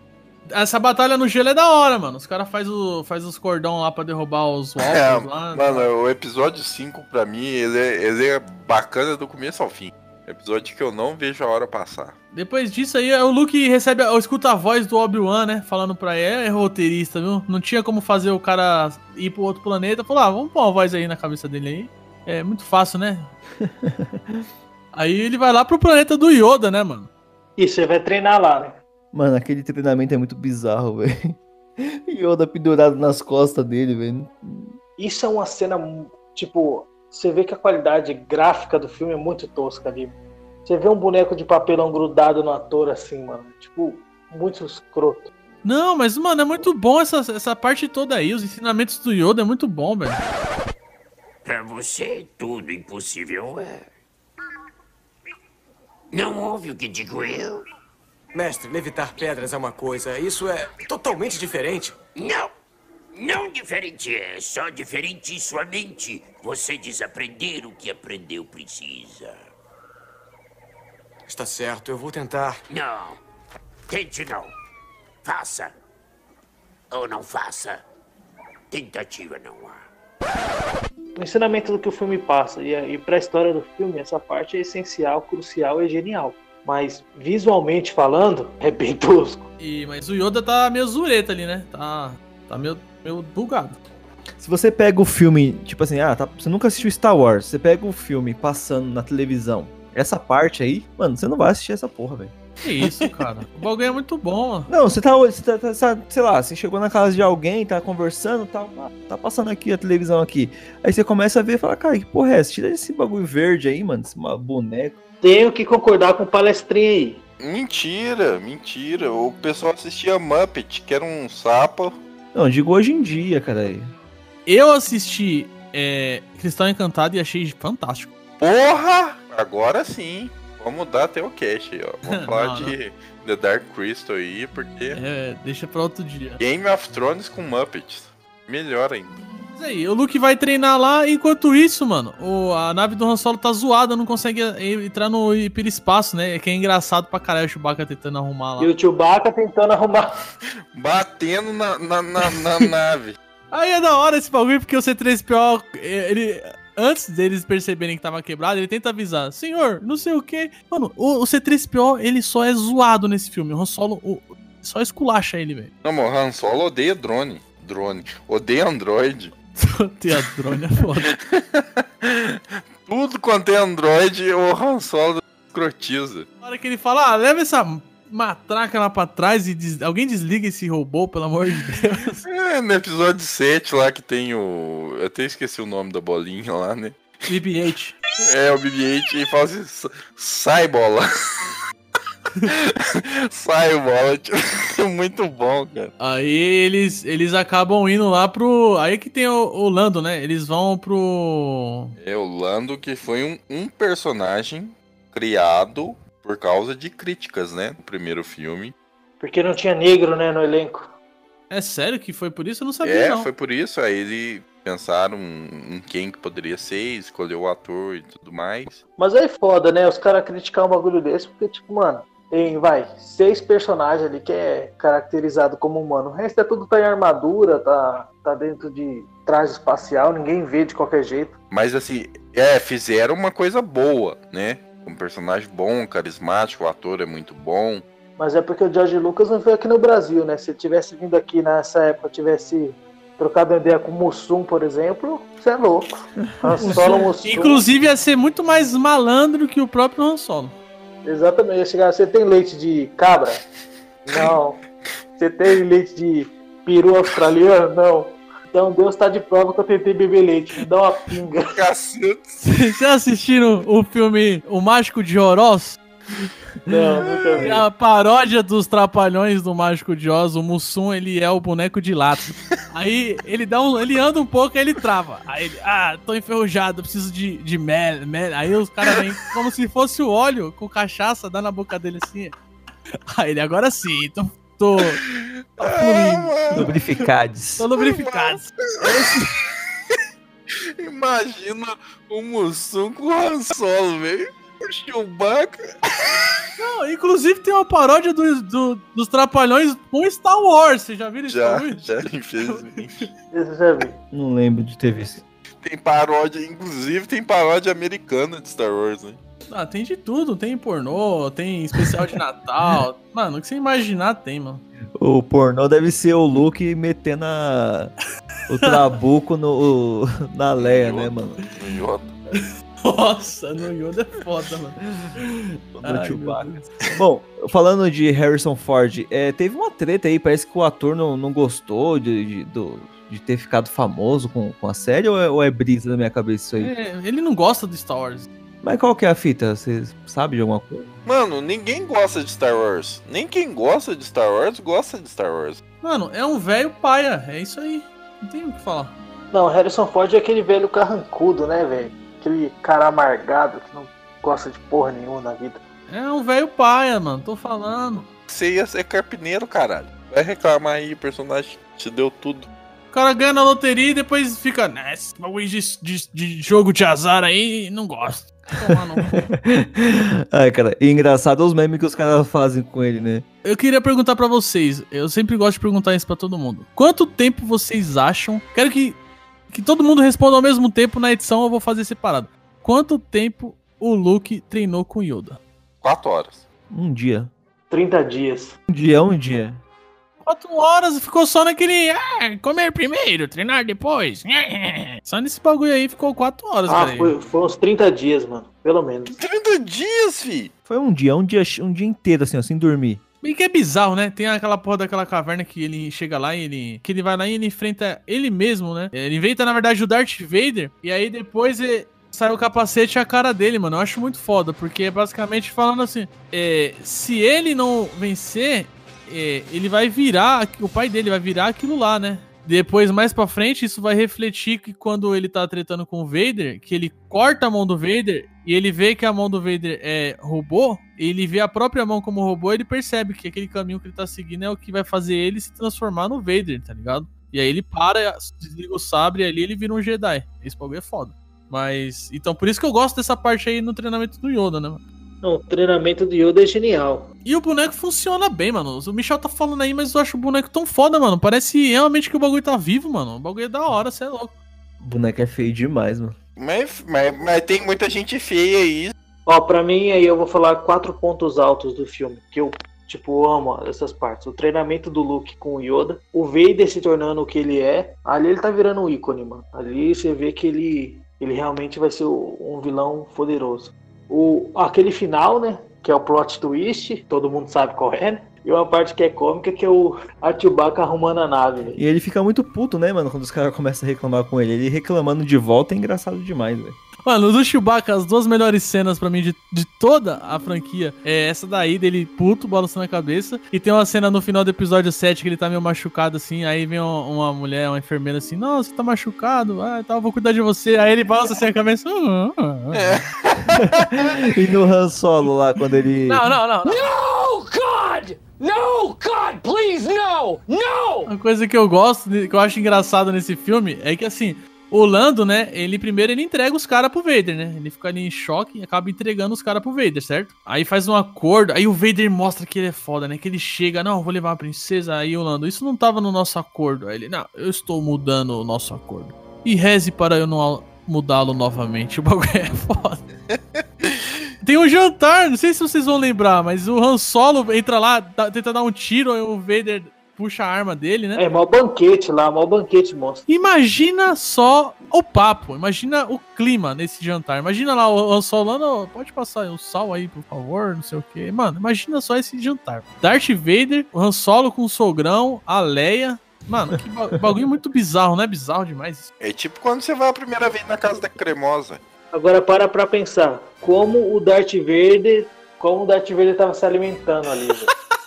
Essa batalha no gelo é da hora, mano. Os caras faz, o, faz os cordão lá pra derrubar os walkers É, lá. mano, o episódio 5 pra mim, ele é, ele é bacana do começo ao fim. Episódio que eu não vejo a hora passar. Depois disso aí, o Luke recebe, a- escuta a voz do Obi-Wan, né? Falando pra ele, é roteirista, viu? Não tinha como fazer o cara ir pro outro planeta. Falou, ah, vamos pôr uma voz aí na cabeça dele aí. É muito fácil, né? aí ele vai lá pro planeta do Yoda, né, mano? E você vai treinar lá, né? Mano, aquele treinamento é muito bizarro, velho. Yoda pendurado nas costas dele, velho. Isso é uma cena, tipo, você vê que a qualidade gráfica do filme é muito tosca ali. Você vê um boneco de papelão grudado no ator assim, mano. Tipo, muito escroto. Não, mas, mano, é muito bom essa, essa parte toda aí. Os ensinamentos do Yoda é muito bom, velho. Pra você, tudo impossível é. Não ouve o que digo eu? Mestre, levitar pedras é uma coisa, isso é totalmente diferente. Não! Não diferente é, só diferente em sua mente. Você desaprender o que aprendeu precisa. Está certo, eu vou tentar. Não. Tente não. Faça. Ou não faça. Tentativa não há. O ensinamento do que o filme passa. E, e pra história do filme, essa parte é essencial, crucial e genial. Mas, visualmente falando, é bem tosco. E, mas o Yoda tá meio zureta ali, né? Tá, tá meio, meio bugado. Se você pega o filme, tipo assim, ah, tá, você nunca assistiu Star Wars, você pega o filme passando na televisão, essa parte aí, mano, você não vai assistir essa porra, velho. Que isso, cara. o bagulho é muito bom, mano. Não, você tá, você tá, tá- tá- sei lá, você chegou na casa de alguém, tá conversando, tá, tá passando aqui a televisão aqui. Aí você começa a ver e fala, cara, que porra é essa? Tira esse bagulho verde aí, mano, esse ma- boneco. Tenho que concordar com o palestrinho aí. Mentira, mentira. O pessoal assistia Muppet, que era um sapo. Não, digo hoje em dia, cara. aí. Eu assisti é, Cristal Encantado e achei fantástico. Porra! Agora sim. Vamos mudar até o cast aí, ó. Vamos falar Não, de The Dark Crystal aí, porque É, deixa pra outro dia. Game of Thrones com Muppets. Melhor ainda. Mas aí, o Luke vai treinar lá, enquanto isso, mano, o, a nave do Han Solo tá zoada, não consegue entrar no hiperespaço, né? Que é engraçado pra caralho o Chewbacca tentando arrumar lá. E o Chewbacca tentando arrumar. Batendo na, na, na, na nave. Aí é da hora esse bagulho, porque o C3PO, eh, ele. Antes deles perceberem que tava quebrado, ele tenta avisar, senhor, não sei o que. Mano, o, o C3PO, ele só é zoado nesse filme. O Han Solo o- só esculacha ele, velho. Não, o Han Solo odeia drone. Drone. Odeia Android. Ter a drone é foda. Tudo quanto é Android, o Han Solo escrotiza. Na hora que ele fala, ah, leva essa matraca lá pra trás e des- alguém desliga esse robô, pelo amor de Deus. É, no episódio 7 lá que tem o. Eu até esqueci o nome da bolinha lá, né? BB-8. É, o BB-8 e fala assim: "Sa- sai bola. sai bola. Tipo, Muito bom, cara. Aí eles, eles acabam indo lá pro. Aí que tem o, o Lando, né? Eles vão pro. É o Lando que foi um, um personagem criado por causa de críticas, né? No primeiro filme. Porque não tinha negro, né, no elenco. É sério que foi por isso? Eu não sabia, É, não. foi por isso. Aí ele pensaram em quem que poderia ser, escolheu o ator e tudo mais. Mas aí foda, né? Os caras criticar um bagulho desse, porque, tipo, mano, tem, vai, seis personagens ali que é caracterizado como humano. O resto é tudo tá em armadura, tá, tá dentro de traje espacial, ninguém vê de qualquer jeito. Mas assim, é, fizeram uma coisa boa, né? Um personagem bom, carismático, o ator é muito bom. Mas é porque o George Lucas não veio aqui no Brasil, né? Se tivesse vindo aqui nessa época, tivesse trocado uma ideia com o Mussum, por exemplo, você é louco. Han Solo Mussum. Inclusive ia ser muito mais malandro que o próprio Han Solo. Exatamente. Ia chegar, você tem leite de cabra? Não. Você tem leite de peru australiano? Não. Então Deus tá de prova que eu tentei beber leite. Me dá uma pinga. Cacete. Vocês assistiram o filme O Mágico de Oroz? Não, nunca vi. a paródia dos Trapalhões do Mágico de Oz, o Mussum, ele é o boneco de lata. Aí ele dá um, ele anda um pouco, aí ele trava. Aí ele, ah, tô enferrujado, preciso de, de mel, mel. Aí os caras vêm como se fosse o óleo com cachaça, dá na boca dele assim. Aí ele, agora sim, tô, tô, tô fluindo, Lubrificados. tô lubrificado. Imagina o Mussum com o Han Solo, velho. O Chewbacca. Não, inclusive tem uma paródia do, do- dos Trapalhões com Star Wars, vocês já viram Já, Star Wars? já, infelizmente. Esse eu já vi. Não lembro de ter visto. Tem paródia, inclusive tem paródia americana de Star Wars, né? Ah, tem de tudo, tem pornô, tem especial de Natal. Mano, o que você imaginar tem, mano. O pornô deve ser o Luke metendo a... o trabuco no... na Leia, né, mano? No Yoda. Nossa, no Yoda é foda, mano. No Chewbacca. Bom, falando de Harrison Ford, é, teve uma treta aí, parece que o ator não, não gostou de, de, do- de ter ficado famoso com, com a série, ou é, ou é brisa na minha cabeça isso aí? É, ele não gosta do Star Wars. Mas qual que é a fita? Você sabe de alguma coisa? Mano, ninguém gosta de Star Wars. Nem quem gosta de Star Wars gosta de Star Wars. Mano, é um velho paia, é isso aí. Não tem o que falar. Não, Harrison Ford é aquele velho carrancudo, né, velho? Aquele cara amargado que não gosta de porra nenhuma na vida. É um velho paia, mano, tô falando. Você ia ser carpineiro, caralho. Vai reclamar aí, o personagem te deu tudo. O cara ganha na loteria e depois fica, né, esse bagulho de, de, de jogo de azar aí, não gosto. Ai, cara, e engraçado os memes que os caras fazem com ele, né? Eu queria perguntar pra vocês, eu sempre gosto de perguntar isso pra todo mundo. Quanto tempo vocês acham? Quero que, que todo mundo responda ao mesmo tempo na edição, eu vou fazer separado. Quanto tempo o Luke treinou com Yoda? Quatro horas. Um dia. 30 dias. Um dia, um dia. Quatro horas ficou só naquele. Ah, comer primeiro, treinar depois. Só nesse bagulho aí ficou quatro horas, Ah, foi, foi uns 30 dias, mano. Pelo menos. 30 dias, fi! Foi um dia, um dia, um dia inteiro, assim, ó, sem dormir. Bem que é bizarro, né? Tem aquela porra daquela caverna que ele chega lá e ele. Que ele vai lá e ele enfrenta ele mesmo, né? Ele inventa, na verdade, o Darth Vader. E aí depois ele- sai o capacete e a cara dele, mano. Eu acho muito foda. Porque é basicamente falando assim: é, se ele não vencer, é, ele vai virar. O pai dele vai virar aquilo lá, né? Depois, mais pra frente, isso vai refletir que quando ele tá tretando com o Vader, que ele corta a mão do Vader e ele vê que a mão do Vader é robô, ele vê a própria mão como robô, ele percebe que aquele caminho que ele tá seguindo é o que vai fazer ele se transformar no Vader, tá ligado? E aí ele para, desliga o sabre e ali ele vira um Jedi. Esse bagulho é foda. Mas. Então por isso que eu gosto dessa parte aí no treinamento do Yoda, né, mano? Não, o treinamento do Yoda é genial. E o boneco funciona bem, mano. O Michel tá falando aí, mas eu acho o boneco tão foda, mano. Parece realmente que o bagulho tá vivo, mano. O bagulho é da hora, cê é louco. O boneco é feio demais, mano. Mas, mas, mas tem muita gente feia aí. Ó, pra mim aí eu vou falar quatro pontos altos do filme, que eu, tipo, amo essas partes. O treinamento do Luke com o Yoda, o Vader se tornando o que ele é. Ali ele tá virando um ícone, mano. Ali você vê que ele, ele realmente vai ser um vilão poderoso. O, aquele final, né, que é o plot twist, todo mundo sabe qual é, né? E uma parte que é cômica, que é o a Chewbacca arrumando a nave, velho. E ele fica muito puto, né, mano, quando os caras começam a reclamar com ele. Ele reclamando de volta é engraçado demais, velho. Mano, do Chewbacca, as duas melhores cenas pra mim de, de toda a franquia é essa daí, dele puto, balançando a cabeça. E tem uma cena no final do episódio 7 que ele tá meio machucado assim. Aí vem uma, uma mulher, uma enfermeira assim: Nossa, você tá machucado? Ah, tá, eu vou cuidar de você. Aí ele balança assim a cabeça. "Ah, ah, ah." E no Han Solo lá, quando ele. Não, não, não. não. No, God! No, God, please, no! No! Uma coisa que eu gosto, que eu acho engraçado nesse filme é que assim. O Lando, né? Ele primeiro ele entrega os caras pro Vader, né? Ele fica ali em choque e acaba entregando os caras pro Vader, certo? Aí faz um acordo, aí o Vader mostra que ele é foda, né? Que ele chega, não, vou levar a princesa. Aí o Lando, isso não tava no nosso acordo. Aí ele, não, eu estou mudando o nosso acordo. E reze para eu não mudá-lo novamente. O bagulho é foda. Tem um jantar, não sei se vocês vão lembrar, mas o Han Solo entra lá, tenta dar um tiro, aí o Vader puxa a arma dele, né? É, mó banquete lá, mó banquete, monstro. Imagina só o papo, imagina o clima nesse jantar. Imagina lá o Han Solo, lá, "Não, pode passar o sal aí, por favor, não sei o que. Mano, imagina só esse jantar. Darth Vader, o Han Solo com o sogrão, a Leia. Mano, que ba- bagulho muito bizarro, não é bizarro demais isso? É tipo quando você vai a primeira vez na casa da cremosa. Agora para pra pensar, como o Darth Vader como o Darth Vader tava se alimentando ali, velho.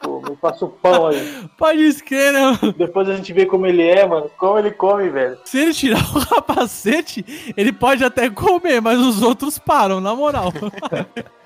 Pô, me passa o pão aí. Pode esquecer, né, mano? Depois a gente vê como ele é, mano. Como ele come, velho. Se ele tirar o capacete, ele pode até comer, mas os outros param, na moral.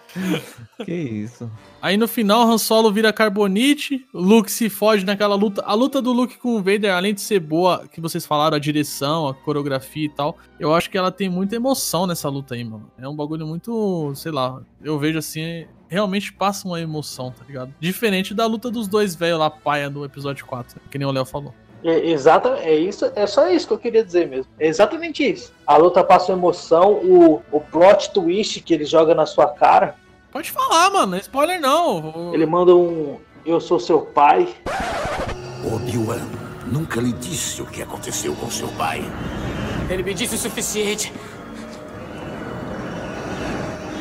Que isso. Aí no final, Han Solo vira Carbonite, o Luke se foge naquela luta. A luta do Luke com o Vader, além de ser boa, que vocês falaram, a direção, a coreografia e tal, eu acho que ela tem muita emoção nessa luta aí, mano. É um bagulho muito, sei lá, eu vejo assim, realmente passa uma emoção, tá ligado? Diferente da luta dos dois velhos lá, paia, do episódio 4, que nem o Léo falou. É, exata, é isso, é só isso que eu queria dizer mesmo. É exatamente isso. A luta passa uma emoção, o, o plot twist que ele joga na sua cara. Pode falar, mano, não é spoiler não. Ele manda um Eu sou seu pai. Obi-Wan nunca lhe disse o que aconteceu com seu pai. Ele me disse o suficiente.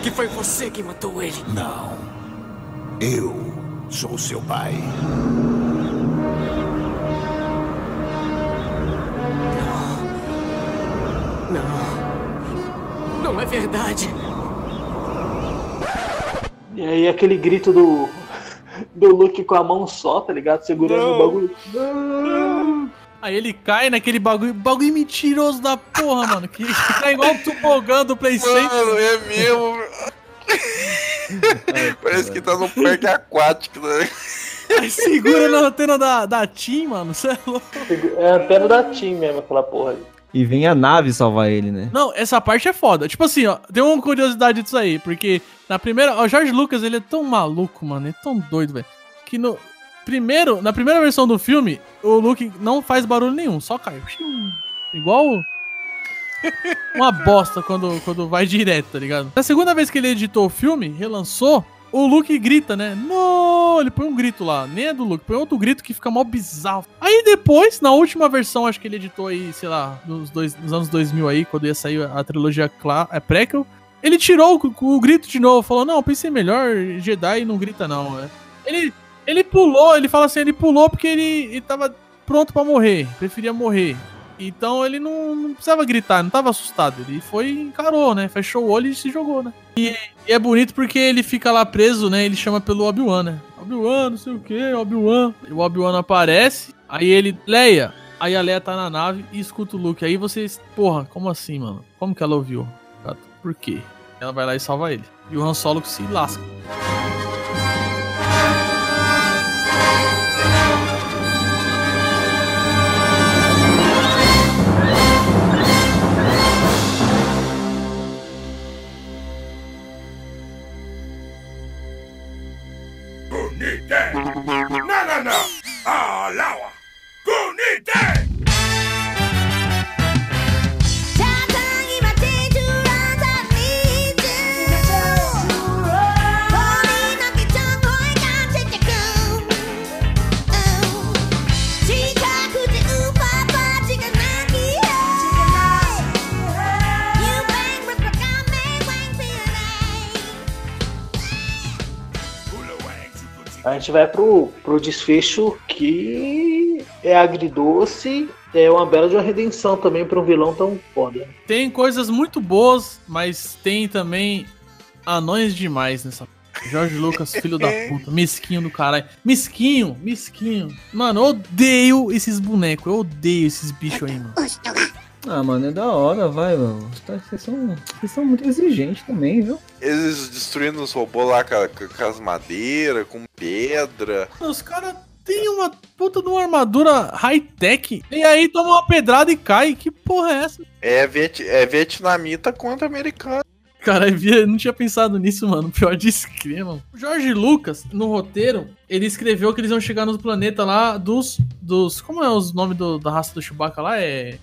Que foi você que matou ele. Não. Eu sou seu pai. Não. Não é verdade. E aí aquele grito do. Do Luke com a mão só, tá ligado? Segurando o bagulho. Aí ele cai naquele bagulho, bagulho mentiroso da porra, mano. Que cai igual o tobogã do Playstation. Mano, é mesmo. Parece que tá no parque aquático, né? Aí segura na antena da, da Team, mano. Você é louco. É a antena da Team mesmo, aquela porra ali. E vem a nave salvar ele, né? Não, essa parte é foda. Tipo assim, ó, tem uma curiosidade disso aí, porque na primeira. O George Lucas, ele é tão maluco, mano, ele é tão doido, velho. Que no. Primeiro, na primeira versão do filme, o Luke não faz barulho nenhum, só cai. Igual. Uma bosta quando, quando vai direto, tá ligado? Na segunda vez que ele editou o filme, relançou, o Luke grita, né? No! Ele põe um grito lá. Nem é do Luke, põe outro grito que fica mó bizarro. Aí depois, na última versão, acho que ele editou aí, sei lá, nos, dois, nos anos 2000 aí, quando ia sair a trilogia é, Prequel, ele tirou o, o, grito de novo. Falou, não, pensei melhor, Jedi não grita não. É. Ele, ele pulou, ele fala assim, ele pulou porque ele, ele tava pronto para morrer. Preferia morrer. Então ele não, não, precisava gritar, não tava assustado. Ele foi encarou, né? Fechou o olho e se jogou, né? E, e é bonito porque ele fica lá preso, né? Ele chama pelo Obi-Wan, né? Obi-Wan, não sei o que, Obi-Wan. O Obi-Wan aparece, aí ele, Leia. Aí a Leia tá na nave e escuta o Luke. Aí vocês, porra, como assim, mano? Como que ela ouviu? Por quê? Ela vai lá e salva ele. E o Han Solo se lasca. Não, não, não! Ah, Lawa! A gente vai pro, pro desfecho que é agridoce, é uma bela de uma redenção também para um vilão tão foda. Tem coisas muito boas, mas tem também anões demais nessa. Jorge Lucas, filho da puta, mesquinho do caralho. Mesquinho, mesquinho. Mano, eu odeio esses bonecos, eu odeio esses bichos aí, mano. Ah, mano, é da hora, vai, mano. Vocês são, vocês são muito exigentes também, viu? Eles destruindo os robôs lá com, com as madeiras, com pedra. Os caras têm uma puta de uma armadura high-tech. E aí toma uma pedrada e cai. Que porra é essa? É, viet, é vietnamita contra americano. Cara, eu não tinha pensado nisso, mano. Pior de escrever, mano. O Jorge Lucas, no roteiro, ele escreveu que eles iam chegar no planeta lá dos. dos como é os nomes do, da raça do Chewbacca lá? É.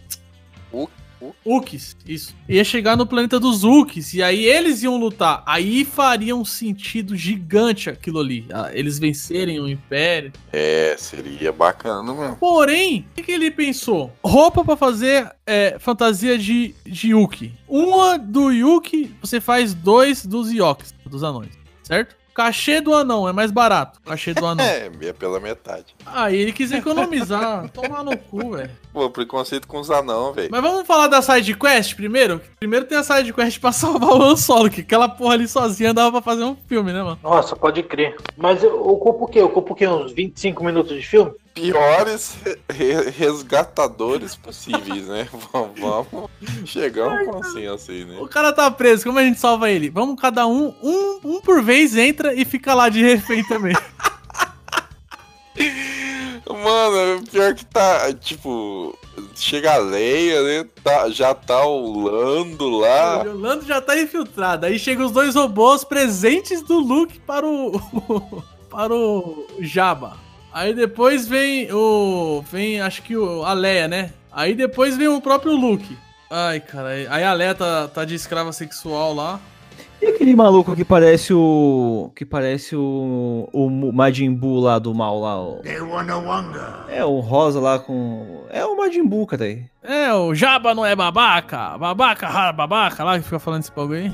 Ukis, isso. Ia chegar no planeta dos Ukis, e aí eles iam lutar. Aí faria um sentido gigante aquilo ali. ah, Eles vencerem o Império. É, seria bacana mesmo. Porém, o que, que ele pensou? Roupa pra fazer é, fantasia de, de Yuki. Uma do Yuki, você faz dois dos Yoks, dos anões, certo? Cachê do anão é mais barato. Cachê do anão. É, é pela metade. Aí ele quis economizar. Tomar no cu, velho. Pô, preconceito com os anão, velho. Mas vamos falar da side quest primeiro? Primeiro tem a side quest pra salvar o Han Solo, que aquela porra ali sozinha dava pra fazer um filme, né, mano? Nossa, pode crer. Mas eu ocupo o quê? Ocupa o quê? Uns 25 minutos de filme? Piores re- resgatadores possíveis, né? Vamos- Vamos chegar a um consenso aí, né? O cara tá preso, como a gente salva ele? Vamos cada um, um, um por vez entra e fica lá de refém também. Mano, pior que tá, tipo, chega a Leia, né? Tá, já tá o Lando lá. O Lando já tá infiltrado. Aí chegam os dois robôs presentes do Luke para o. para o Jabba. Aí depois vem o. Vem, acho que o, a Leia, né? Aí depois vem o próprio Luke. Ai, cara. Aí a Leia tá, tá de escrava sexual lá. E aquele maluco que parece o. que parece o. o Majin Buu lá do mal lá. O, é, o rosa lá com. É o Majin Buu, cara aí. É, o Jabba não é babaca. Babaca, rara babaca lá que fica falando esse bagulho aí.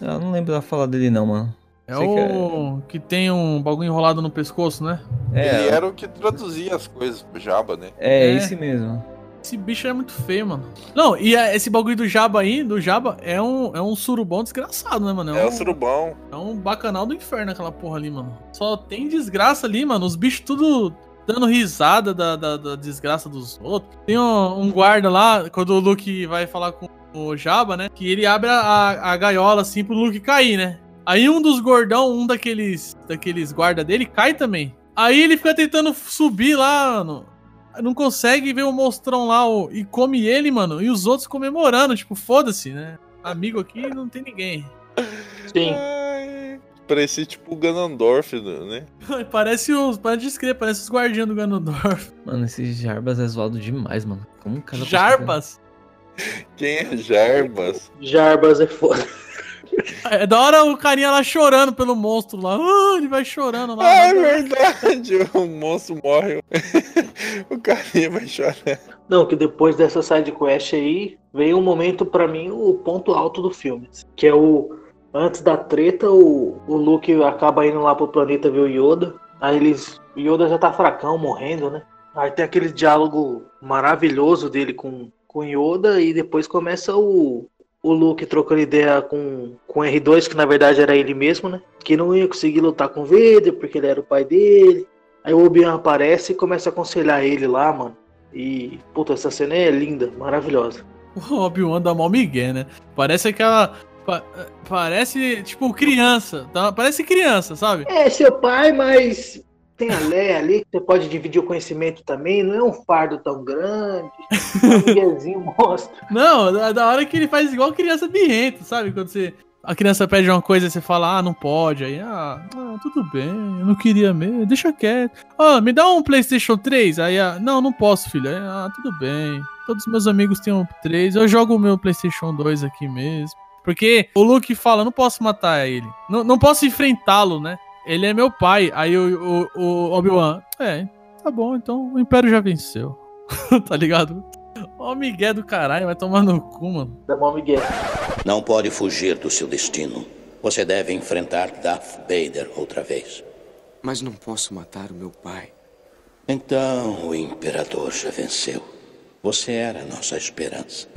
Eu não lembro da fala dele não, mano. É Sei que o que tem um bagulho enrolado no pescoço, né? Ele É, era o que traduzia as coisas pro Jabba, né? é, É. esse mesmo. Esse bicho é muito feio, mano. Não, e é- esse bagulho do Jabba aí, do Jabba, é um, é um surubão desgraçado, né, mano? É um, o surubão. é um bacanal do inferno aquela porra ali, mano. Só tem desgraça ali, mano. Os bichos tudo dando risada da, da, da desgraça dos outros. Tem um, um guarda lá, quando o Luke vai falar com o Jabba, né? Que ele abre a, a, a gaiola assim pro Luke cair, né? Aí um dos gordão, um daqueles, daqueles guarda dele, cai também. Aí ele fica tentando subir lá, mano. Não consegue ver o monstrão lá o- e come ele, mano. E os outros comemorando, tipo, foda-se, né? Amigo aqui não tem ninguém. Sim. Ai, Parecia tipo o Ganondorf, né? Parece os. Para descrever, parece os guardiões do Ganondorf. Mano, esse Jarbas é zoado demais, mano. Como o cara Jarbas? Quem é Jarbas? Jarbas é foda. É da hora o carinha lá chorando pelo monstro lá. Ah, ele vai chorando lá. É verdade. O monstro morre. o carinha vai chorar. Não, que depois dessa side quest aí, veio um momento pra mim, o ponto alto do filme. Que é o. Antes da treta, o, o Luke acaba indo lá pro planeta ver o Yoda. Aí eles. O Yoda já tá fracão, morrendo, né? Aí tem aquele diálogo maravilhoso dele com, com Yoda e depois começa o, o Luke trocando ideia com, com o R2, que na verdade era ele mesmo, né? Que não ia conseguir lutar com o Vader porque ele era o pai dele. Aí o Obi-Wan aparece e começa a aconselhar ele lá, mano. E, puta, essa cena é linda, maravilhosa. O Obi-Wan dá mó migué, né? Parece aquela. pa- parece, tipo, criança. tá? Parece criança, sabe? É seu pai, mas tem a Leia ali que você pode dividir o conhecimento também. Não é um fardo tão grande. Miguelzinho mostra. Não, da, da hora que ele faz igual criança birrenta, sabe? Quando você. A criança pede uma coisa e você fala, ah, não pode. Aí, ah, ah, tudo bem, eu não queria mesmo, deixa quieto. Ah, me dá um PlayStation 3. Aí, ah, não, não posso, filho. Aí, ah, tudo bem. Todos os meus amigos têm um 3. Eu jogo o meu PlayStation 2 aqui mesmo. Porque o Luke fala, não posso matar ele. Não, não posso enfrentá-lo, né? Ele é meu pai. Aí o, o, o Obi-Wan, é, tá bom, então o Império já venceu. tá ligado? Ó, o Miguel do caralho, vai tomar no cu, mano. Da mão Miguel. Não pode fugir do seu destino. Você deve enfrentar Darth Vader outra vez. Mas não posso matar o meu pai. Então o Imperador já venceu. Você era a nossa esperança.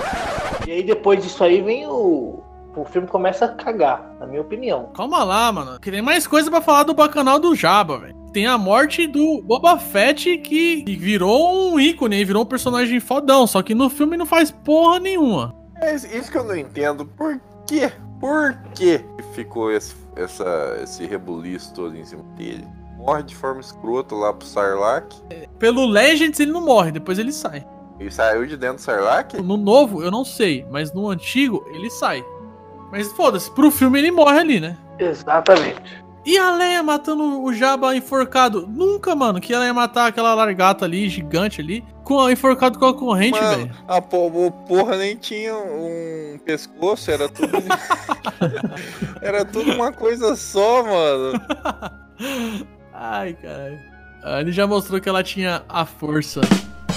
E aí depois disso aí vem o. O filme começa a cagar, na minha opinião. Calma lá, mano. Que tem mais coisa pra falar do bacanal do Jabba, velho. Tem a morte do Boba Fett que virou um ícone, virou um personagem fodão. Só que no filme não faz porra nenhuma. É isso isso que eu não entendo. Por quê? Por quê que ficou esse, essa, esse rebuliço todo em cima dele? Morre de forma escrota lá pro Sarlacc. Pelo Legends ele não morre, depois ele sai. E saiu de dentro do Sarlacc? No novo, eu não sei, mas no antigo ele sai. Mas foda-se, pro filme ele morre ali, né? Exatamente. E a Leia matando o Jabba enforcado? Nunca, mano, que ela ia matar aquela largata ali, gigante ali, com enforcado com a corrente, velho. a o porra nem tinha um pescoço, era tudo. era tudo uma coisa só, mano. Ai, caralho. Ah, Ele já mostrou que ela tinha a força.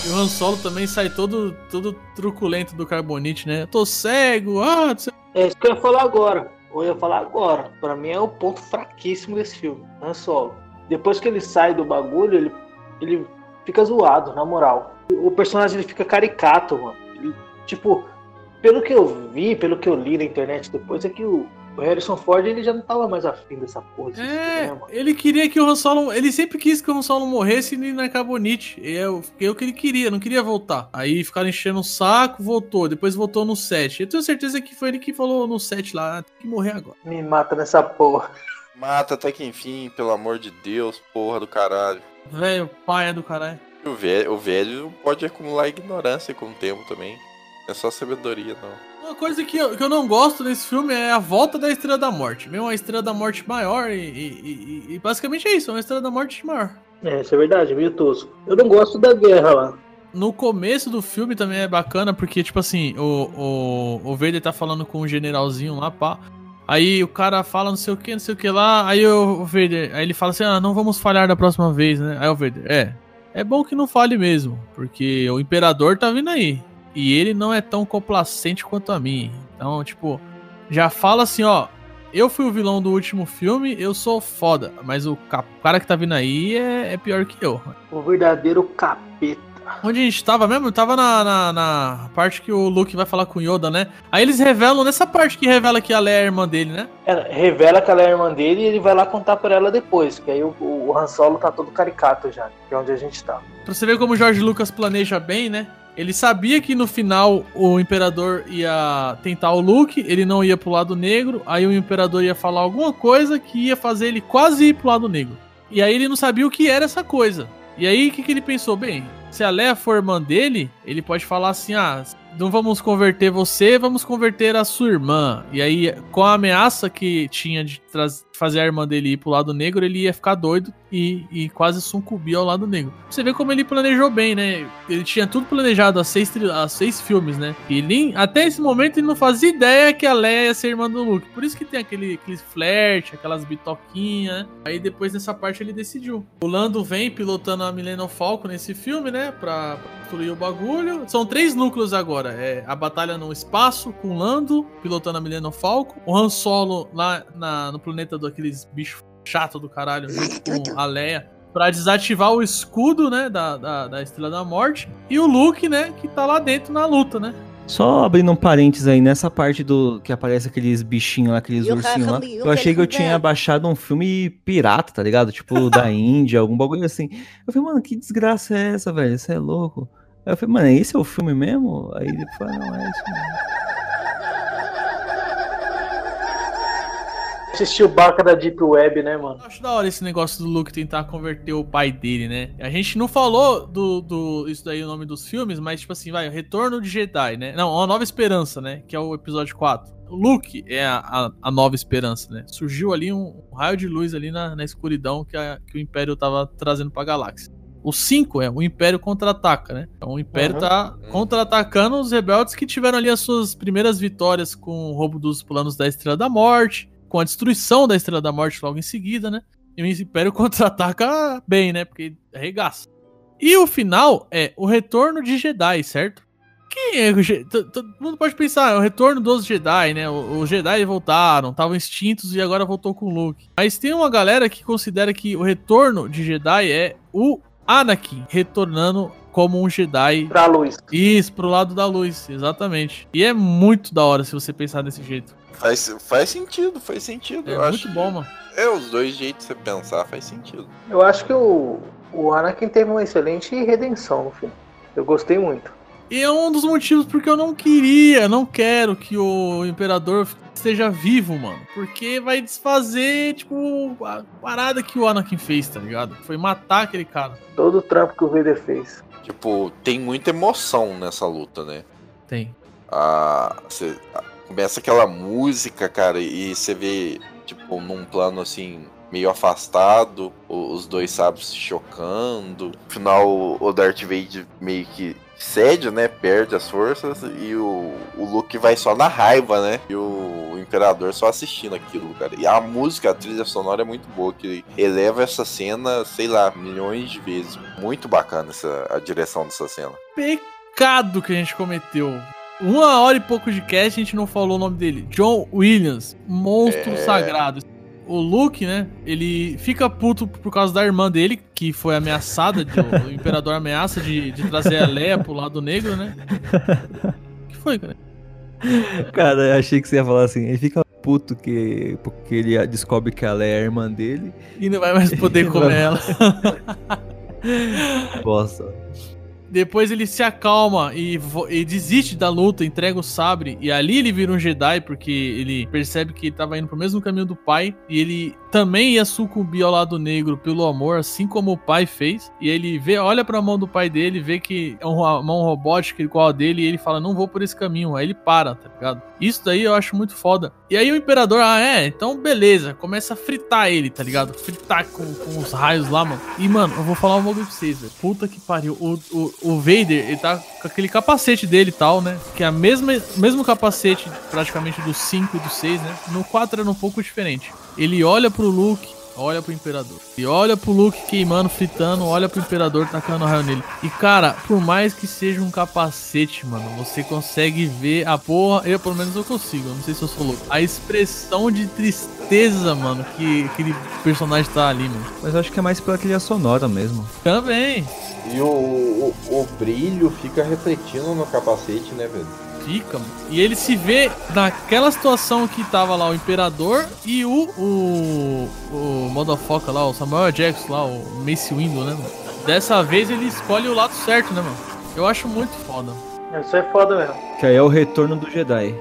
E o Han Solo também sai todo, todo truculento do Carbonite, né? Eu tô cego, ah, É isso que eu ia falar agora. eu ia falar agora. Pra mim é o ponto fraquíssimo desse filme, Han Solo. Depois que ele sai do bagulho, ele, ele fica zoado, na moral. O personagem ele fica caricato, mano. Ele, tipo, pelo que eu vi, pelo que eu li na internet depois, é que o, o Harrison Ford ele já não tava mais afim dessa porra. desse É, cinema. ele queria que o Han Solo. Ele sempre quis que o Han Solo morresse e na Carbonite. E é o é o que ele queria, não queria voltar. Aí ficaram enchendo o saco, voltou. Depois voltou no 7. Eu tenho certeza que foi ele que falou no 7 lá: "Ah, tem que morrer agora. Me mata nessa porra. Mata até que enfim, pelo amor de Deus, porra do caralho. Velho, paia do caralho. O velho, o velho pode acumular ignorância com o tempo também. É só sabedoria, não. Uma coisa que eu, que eu não gosto desse filme é a volta da Estrela da Morte. Mesmo uma Estrela da Morte maior e, e- e- e basicamente é isso, é uma Estrela da Morte maior. É, isso é verdade, meio tosco. Eu não gosto da guerra lá. No começo do filme também é bacana, porque, tipo assim, o, o, o Vader tá falando com o generalzinho lá, pá. Aí o cara fala não sei o que, não sei o que lá. Aí o, o Vader, aí ele fala assim: ah, não vamos falhar da próxima vez, né? Aí o Vader, é. É bom que não fale mesmo, porque o Imperador tá vindo aí. E ele não é tão complacente quanto a mim. Então, tipo, já fala assim: ó. Eu fui o vilão do último filme, eu sou foda, mas o ca- cara que tá vindo aí é, é pior que eu. O verdadeiro capeta. Onde a gente tava mesmo? Tava na, na, na parte que o Luke vai falar com o Yoda, né? Aí eles revelam, nessa parte que revela que a Leia é a irmã dele, né? É, revela que ela é a irmã dele e ele vai lá contar pra ela depois. Que aí o, o Han Solo tá todo caricato já, que é onde a gente tá. Pra você ver como o George Lucas planeja bem, né? Ele sabia que no final o Imperador ia tentar o Luke, ele não ia pro lado negro, aí o Imperador ia falar alguma coisa que ia fazer ele quase ir pro lado negro. E aí ele não sabia o que era essa coisa. E aí o que, que ele pensou? Bem, se a Leia for irmã dele, ele pode falar assim: ah, não vamos converter você, vamos converter a sua irmã. E aí, com a ameaça que tinha de fazer a irmã dele ir pro lado negro, ele ia ficar doido e, e quase sucumbir ao lado negro. Você vê como ele planejou bem, né? Ele tinha tudo planejado há seis, seis filmes, né? E até esse momento ele não fazia ideia que a Leia ia ser irmã do Luke. Por isso que tem aquele, aquele flerte, aquelas bitoquinhas. né? Aí depois nessa parte ele decidiu. O Lando vem pilotando a Millennium Falcon nesse filme, né? Pra, destruir o bagulho. São três núcleos agora. É a batalha no espaço com o Lando pilotando a Millennium Falcon. O Han Solo lá na- no planeta daqueles bichos chato do caralho junto com a Leia. Pra desativar o escudo, né? Da, da, da Estrela da Morte. E o Luke, né? Que tá lá dentro na luta, né? Só abrindo um parênteses aí, nessa parte do que aparece aqueles bichinhos lá, aqueles o ursinhos lá, eu achei que eu tinha baixado um filme pirata, tá ligado? Tipo, da Índia, algum bagulho assim. Eu falei, mano, que desgraça é essa, velho? Você é louco? Aí eu falei, mano, esse é o filme mesmo? Aí ele falou, não, é isso mesmo. Assistiu o Barca da Deep Web, né, mano? Acho da hora esse negócio do Luke tentar converter o pai dele, né? A gente não falou do, do isso daí o nome dos filmes, mas tipo assim, vai, o Retorno de Jedi, né? Não, Uma Nova Esperança, né? Que é o episódio 4. O Luke é a, a, a nova esperança, né? Surgiu ali um, um raio de luz ali na, na escuridão que, a- que o Império tava trazendo pra galáxia. O 5 é o Império contra-ataca, né? Então o Império Uhum. tá contra-atacando os rebeldes que tiveram ali as suas primeiras vitórias com o roubo dos planos da Estrela da Morte, com a destruição da Estrela da Morte logo em seguida, né? E o Império contra-ataca bem, né? Porque arregaça. E o final é o retorno de Jedi, certo? Quem é o Je- t- Todo mundo pode pensar, é o retorno dos Jedi, né? O- Os Jedi voltaram, estavam extintos e agora voltou com o Luke. Mas tem uma galera que considera que o retorno de Jedi é o Anakin retornando como um Jedi. Pra luz. Isso, pro lado da luz, exatamente. E é muito da hora se você pensar desse jeito. Faz, faz sentido, faz sentido. É eu muito acho bom, mano. É, os dois jeitos de você pensar faz sentido. Eu acho que o, o Anakin teve uma excelente redenção no filme. Eu gostei muito. E é um dos motivos porque eu não queria, não quero que o Imperador esteja vivo, mano. Porque vai desfazer, tipo, a parada que o Anakin fez, tá ligado? Foi matar aquele cara. Todo o trampo que o Vader fez. Tipo, tem muita emoção nessa luta, né? Tem. Ah, você, ah, começa aquela música, cara, e você vê, tipo, num plano assim, meio afastado, os dois sábios se chocando. No final, o Darth Vader meio que cede, né? Perde as forças e o, o Luke vai só na raiva, né? E o, Imperador só assistindo aquilo, cara. E a música, a trilha sonora é muito boa, que eleva essa cena, sei lá, milhões de vezes. Muito bacana essa, a direção dessa cena. Pecado que a gente cometeu. uma hora e pouco de cast, a gente não falou o nome dele. John Williams, monstro É. sagrado. O Luke, né? Ele fica puto por causa da irmã dele, que foi ameaçada, de- o imperador ameaça de, de trazer a Leia pro lado negro, né? O que foi, cara? Cara, eu achei que você ia falar assim, ele fica puto que, porque ele descobre que ela é a irmã dele. E não vai mais poder comer ela. Bosta. Depois ele se acalma e, e desiste da luta, entrega o sabre. E ali ele vira um Jedi, porque ele percebe que ele tava indo pro mesmo caminho do pai. E ele também ia sucumbir ao lado negro pelo amor, assim como o pai fez. E ele vê, olha pra mão do pai dele, vê que é uma mão robótica igual a dele. E ele fala: Não vou por esse caminho. Aí ele para, tá ligado? Isso daí eu acho muito foda. E aí o imperador, ah, é, então beleza. Começa a fritar ele, tá ligado? Fritar com, com os raios lá, mano. E, mano, eu vou falar um bagulho pra vocês, velho. Puta que pariu. O, o, o Vader, ele tá com aquele capacete dele e tal, né? Que é a mesma, mesmo capacete praticamente do 5 e do 6, né? No 4 era um pouco diferente. Ele olha pro Luke, olha pro Imperador. E olha pro Luke queimando, fritando, olha pro Imperador tacando raio nele. E cara, por mais que seja um capacete, mano, você consegue ver a porra. Eu, pelo menos, eu consigo. eu Não sei se eu sou louco. A expressão de tristeza, mano, que aquele personagem tá ali, mano. Mas eu acho que é mais pela trilha sonora mesmo. Também. E o, o, o brilho fica refletindo no capacete, né, velho? E ele se vê naquela situação que tava lá o Imperador e o. O. O Motherfucker lá, o Samuel Jackson lá, o Mace Windu, né, mano? Dessa vez ele escolhe o lado certo, né, mano? Eu acho muito foda. Isso é foda mesmo. Que aí é o retorno do Jedi.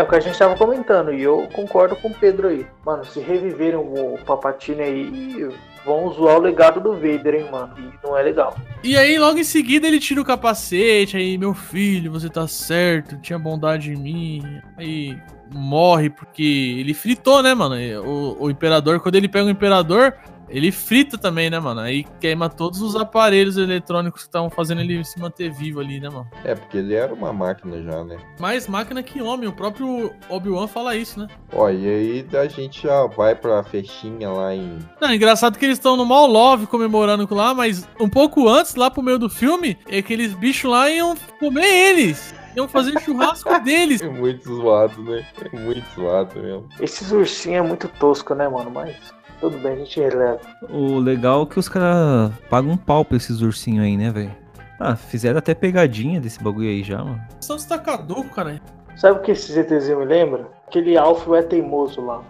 É o que a gente tava comentando, e eu concordo com o Pedro aí. Mano, se reviverem o Papatini aí, vão zoar o legado do Vader, hein, mano. E não é legal. E aí, logo em seguida, ele tira o capacete, aí, meu filho, você tá certo, tinha bondade em mim. Aí morre porque ele fritou, né, mano? O, o imperador, quando ele pega o imperador, ele frita também, né, mano? Aí queima todos os aparelhos eletrônicos que estavam fazendo ele se manter vivo ali, né, mano? É, porque ele era uma máquina já, né? Mais máquina que homem, o próprio Obi-Wan fala isso, né? Ó, e aí a gente já vai pra festinha lá em. Não, engraçado que eles estão no Mal Love comemorando com lá, mas um pouco antes, lá pro meio do filme, aqueles bichos lá iam comer eles. Iam fazer churrasco deles. É muito zoado, né? É muito zoado mesmo. Esses ursinhos é muito tosco, né, mano? Mas tudo bem, a gente releva. O legal é que os caras pagam um pau pra esses ursinhos aí, né, velho? Ah, fizeram até pegadinha desse bagulho aí já, mano. São os tacaduco, cara. Sabe o que esse ZTzinho me lembra? Aquele Alfio é teimoso lá.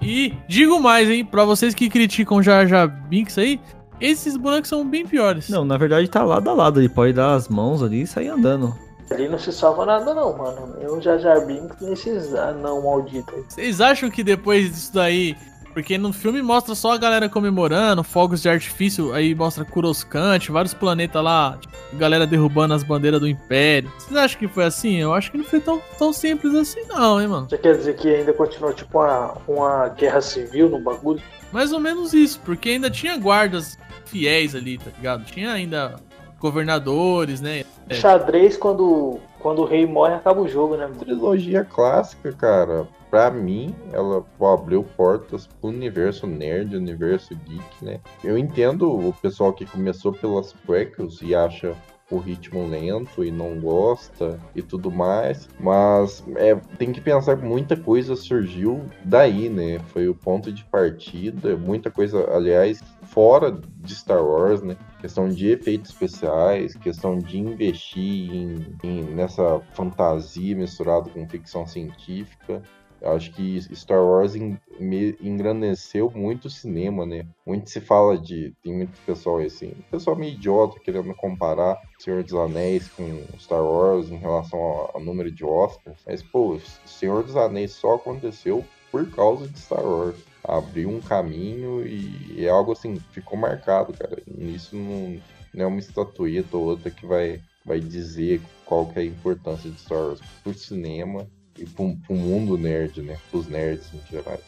E digo mais, hein, pra vocês que criticam Jar Jar Binks aí, esses bonecos são bem piores. Não, na verdade tá lado a lado, ele pode dar as mãos ali e sair andando. Ali não se salva nada não, mano. Eu já Jar Binks nesses anão maldito aí. Vocês acham que depois disso daí. Porque no filme mostra só a galera comemorando, fogos de artifício, aí mostra Coruscant, vários planetas lá, tipo, galera derrubando as bandeiras do Império. Vocês acham que foi assim? Eu acho que não foi tão, tão simples assim, não, hein, mano? Você quer dizer que ainda continuou tipo uma, uma guerra civil no bagulho? Mais ou menos isso, porque ainda tinha guardas fiéis ali, tá ligado? Tinha ainda governadores, né? É. Xadrez, quando, quando o rei morre, acaba o jogo, né? Trilogia clássica, cara. Pra mim, ela abriu portas pro universo nerd, universo geek, né? Eu entendo o pessoal que começou pelas prequels e acha o ritmo lento e não gosta e tudo mais, mas é, tem que pensar que muita coisa surgiu daí, né? Foi o ponto de partida, muita coisa, aliás, fora de Star Wars, né? Questão de efeitos especiais, questão de investir em, em- nessa fantasia misturada com ficção científica. Eu acho que Star Wars engrandeceu muito o cinema, né? Muito se fala de. Tem muito pessoal assim, pessoal meio idiota querendo comparar Senhor dos Anéis com Star Wars em relação ao, ao número de Oscars. Mas, pô, Senhor dos Anéis só aconteceu por causa de Star Wars. Abriu um caminho e é algo assim, ficou marcado, cara. Isso não, não é uma estatueta ou outra que vai, vai dizer qual que é a importância de Star Wars pro cinema e pro, pro mundo nerd, né? Pros nerds em geral.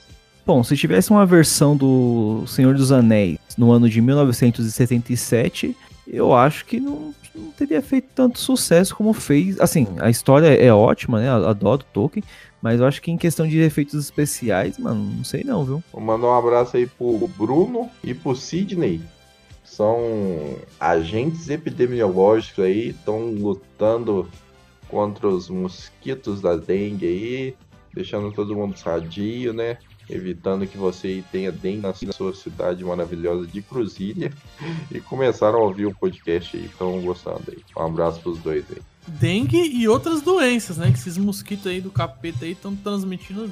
Bom, se tivesse uma versão do Senhor dos Anéis no ano de 1977, eu acho que não, não teria feito tanto sucesso como fez. Assim, a história é ótima, né? Adoro Tolkien, mas eu acho que em questão de efeitos especiais, mano, não sei não, viu? Vou mandar um abraço aí pro Bruno e pro Sidney. São agentes epidemiológicos aí, estão lutando contra os mosquitos da dengue aí, deixando todo mundo sadio, né? Evitando que você tenha dengue na sua cidade maravilhosa de Cruzilha. E começaram a ouvir o podcast aí, estão gostando aí. Um abraço pros dois aí. Dengue e outras doenças, né? Que esses mosquitos aí do capeta aí estão transmitindo.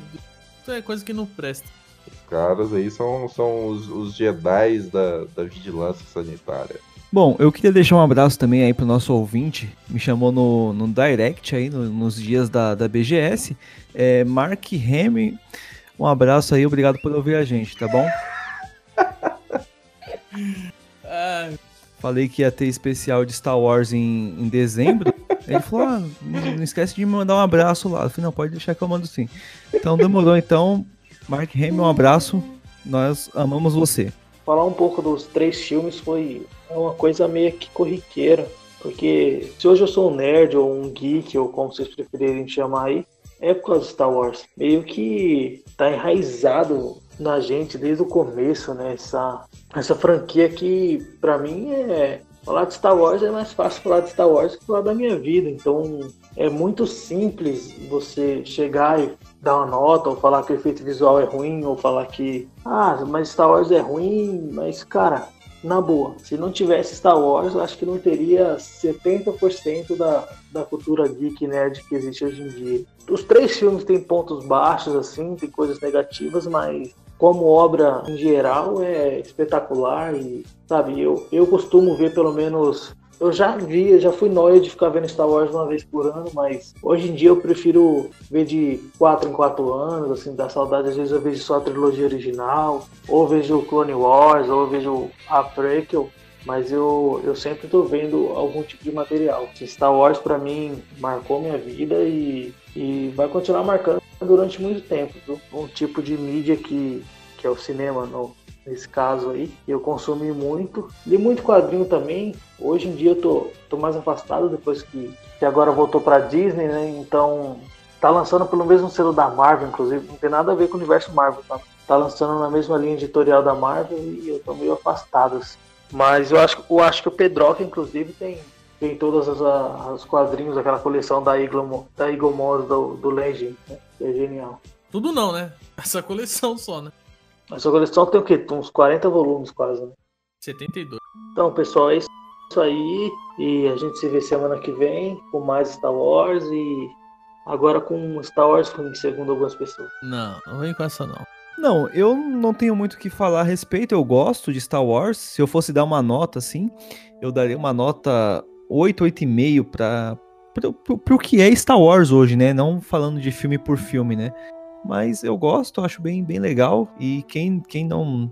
Isso é coisa que não presta. Os caras aí são, são os, os Jedi da, da vigilância sanitária. Bom, eu queria deixar um abraço também aí pro nosso ouvinte, me chamou no, no direct aí, no- nos dias da, da BGS, é Mark Remy, um abraço aí, obrigado por ouvir a gente, tá bom? Falei que ia ter especial de Star Wars em, em dezembro, ele falou, ah, não, esquece de me mandar um abraço lá, eu falei, não, pode deixar que eu mando sim. Então demorou, então, Mark Remy, um abraço, nós amamos você. Falar um pouco dos três filmes foi uma coisa meio que corriqueira. Porque se hoje eu sou um nerd ou um geek, ou como vocês preferirem chamar aí, é por causa de Star Wars. Meio que tá enraizado na gente desde o começo, né? Essa, essa franquia que, pra mim, é. Falar de Star Wars é mais fácil falar de Star Wars que falar da minha vida. Então é muito simples você chegar e dar uma nota, ou falar que o efeito visual é ruim, ou falar que. Ah, mas Star Wars é ruim, mas cara, na boa, se não tivesse Star Wars, acho que não teria 70% da, da cultura geek nerd que existe hoje em dia. Os três filmes têm pontos baixos, assim, tem coisas negativas, mas como obra em geral é espetacular e, sabe, eu, eu costumo ver pelo menos. Eu já vi, já fui nóia de ficar vendo Star Wars uma vez por ano, mas hoje em dia eu prefiro ver de 4 em 4 anos, assim, dá saudade. Às vezes eu vejo só a trilogia original, ou vejo Clone Wars, ou vejo a Prequel, mas eu, eu sempre tô vendo algum tipo de material. Star Wars pra mim marcou minha vida e, e vai continuar marcando durante muito tempo. Viu? Um tipo de mídia que, que é o cinema, no, nesse caso aí, eu consumi muito. Li muito quadrinho também. Hoje em dia eu tô, tô mais afastado depois que, que agora voltou pra Disney, né? Então tá lançando pelo mesmo selo da Marvel, inclusive, não tem nada a ver com o universo Marvel, tá? Tá lançando na mesma linha editorial da Marvel e eu tô meio afastado. Assim. Mas eu acho, eu acho que o Pedroca, inclusive, tem, tem todos as, os quadrinhos, aquela coleção da Eagle, da Eagle Moss do, do Legend, né? É genial. tudo não, né? Essa coleção só, né? Essa coleção tem o quê? Uns 40 volumes quase, né? 72. Então, pessoal, é isso aí. E a gente se vê semana que vem com mais Star Wars e agora com Star Wars ruim, segundo algumas pessoas. Não, não vem com essa não. Não, eu não tenho muito o que falar a respeito. Eu gosto de Star Wars. Se eu fosse dar uma nota assim, eu daria uma nota 8, 8,5 para pro, pro, pro que é Star Wars hoje, né? Não falando de filme por filme, né? Mas eu gosto, acho bem, bem legal. E quem, quem não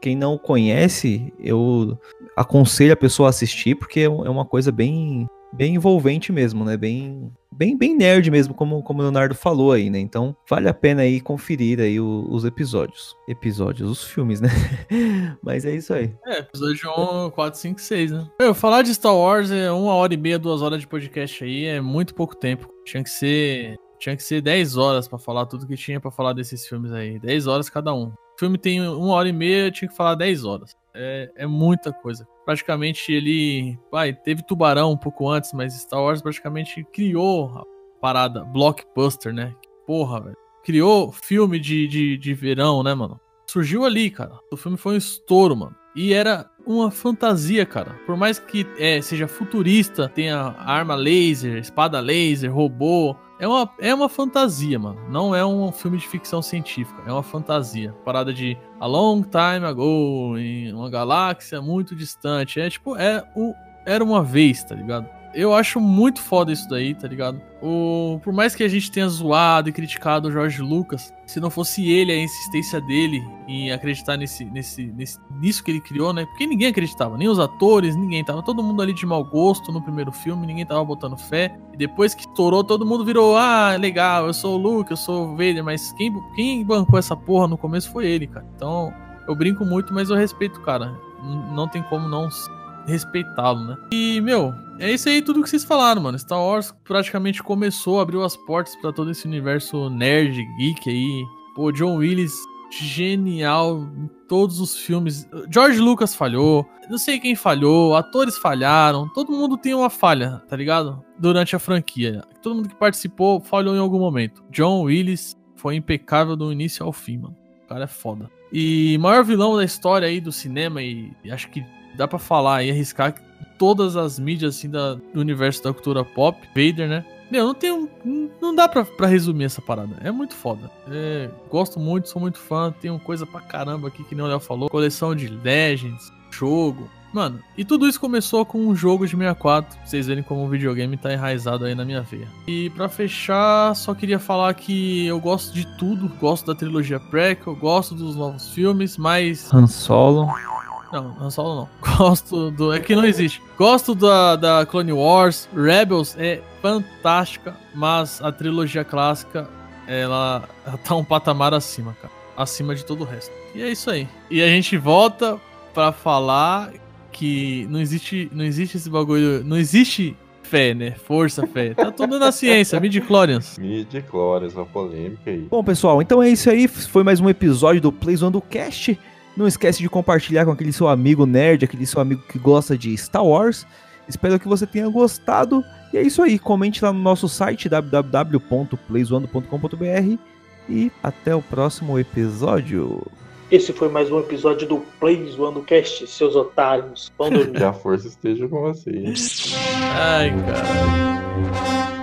quem não conhece, eu aconselho a pessoa a assistir, porque é é uma coisa bem bem envolvente mesmo, né? Bem bem bem nerd mesmo, como como o Leonardo falou aí, né? Então, vale a pena aí conferir aí os episódios. Episódios, os filmes, né? Mas é isso aí. É, episódio 1, 4, 5, 6, né? Meu, falar de Star Wars é uma hora e meia, duas horas de podcast aí, é muito pouco tempo. Tinha que ser. Tinha que ser 10 horas pra falar tudo que tinha pra falar desses filmes aí. 10 horas cada um. O filme tem uma hora e meia, tinha que falar 10 horas. É, é muita coisa. Praticamente ele. Vai, teve Tubarão um pouco antes, mas Star Wars praticamente criou a parada blockbuster, né? Porra, velho. Criou filme de, de, de verão, né, mano? Surgiu ali, cara. O filme foi um estouro, mano. E era uma fantasia, cara. Por mais que é, seja futurista, tenha arma laser, espada laser, robô, é uma, é uma fantasia, mano. Não é um filme de ficção científica. É uma fantasia. Parada de a long time ago, em uma galáxia muito distante. É tipo, é o, era uma vez, tá ligado? Eu acho muito foda isso daí, tá ligado? O, por mais que a gente tenha zoado e criticado o Jorge Lucas, se não fosse ele, a insistência dele em acreditar nesse, nesse, nesse, nisso que ele criou, né? Porque ninguém acreditava, nem os atores, ninguém. Tava todo mundo ali de mau gosto no primeiro filme, ninguém tava botando fé. E depois que estourou, todo mundo virou: ah, legal, eu sou o Luke, eu sou o Vader, mas quem, quem bancou essa porra no começo foi ele, cara. Então, eu brinco muito, mas eu respeito cara. Não tem como não respeitá-lo, né? E, meu, é isso aí tudo que vocês falaram, mano. Star Wars praticamente começou, abriu as portas para todo esse universo nerd, geek aí. Pô, John Willis, genial em todos os filmes. George Lucas falhou, não sei quem falhou, atores falharam, todo mundo tem uma falha, tá ligado? Durante a franquia. Todo mundo que participou falhou em algum momento. John Willis foi impecável do início ao fim, mano. O cara é foda. E maior vilão da história aí do cinema, e, e acho que dá para falar e arriscar todas as mídias assim da, do universo da cultura pop, Vader, né? Meu, não tem não dá pra, resumir essa parada. É muito foda. É, gosto muito, sou muito fã. Tenho coisa pra caramba aqui que nem o Léo falou. Coleção de Legends, jogo. Mano, e tudo isso começou com um jogo de 64. Pra vocês verem como o videogame tá enraizado aí na minha veia. E para fechar, só queria falar que eu gosto de tudo. Gosto da trilogia prequel, gosto dos novos filmes, mas. Han Solo. Não, Han Solo não. Gosto do. É que não existe. Gosto da, da Clone Wars. Rebels é fantástica, mas a trilogia clássica, ela, ela tá um patamar acima, cara. Acima de todo o resto. E é isso aí. E a gente volta para falar que não existe, não existe esse bagulho. Não existe fé, né? Força, fé. Tá tudo na ciência, midi-chlorians. Midi-chlorians, uma polêmica aí. Bom, pessoal, então é isso aí. Foi mais um episódio do Plays One do Cast. Não esquece de compartilhar com aquele seu amigo nerd, aquele seu amigo que gosta de Star Wars. Espero que você tenha gostado. E é isso aí. Comente lá no nosso site www.playzoando.com.br e até o próximo episódio. Esse foi mais um episódio do Play Zoando Cast, seus otários. Vão dormir. que a força esteja com vocês. Ai, cara.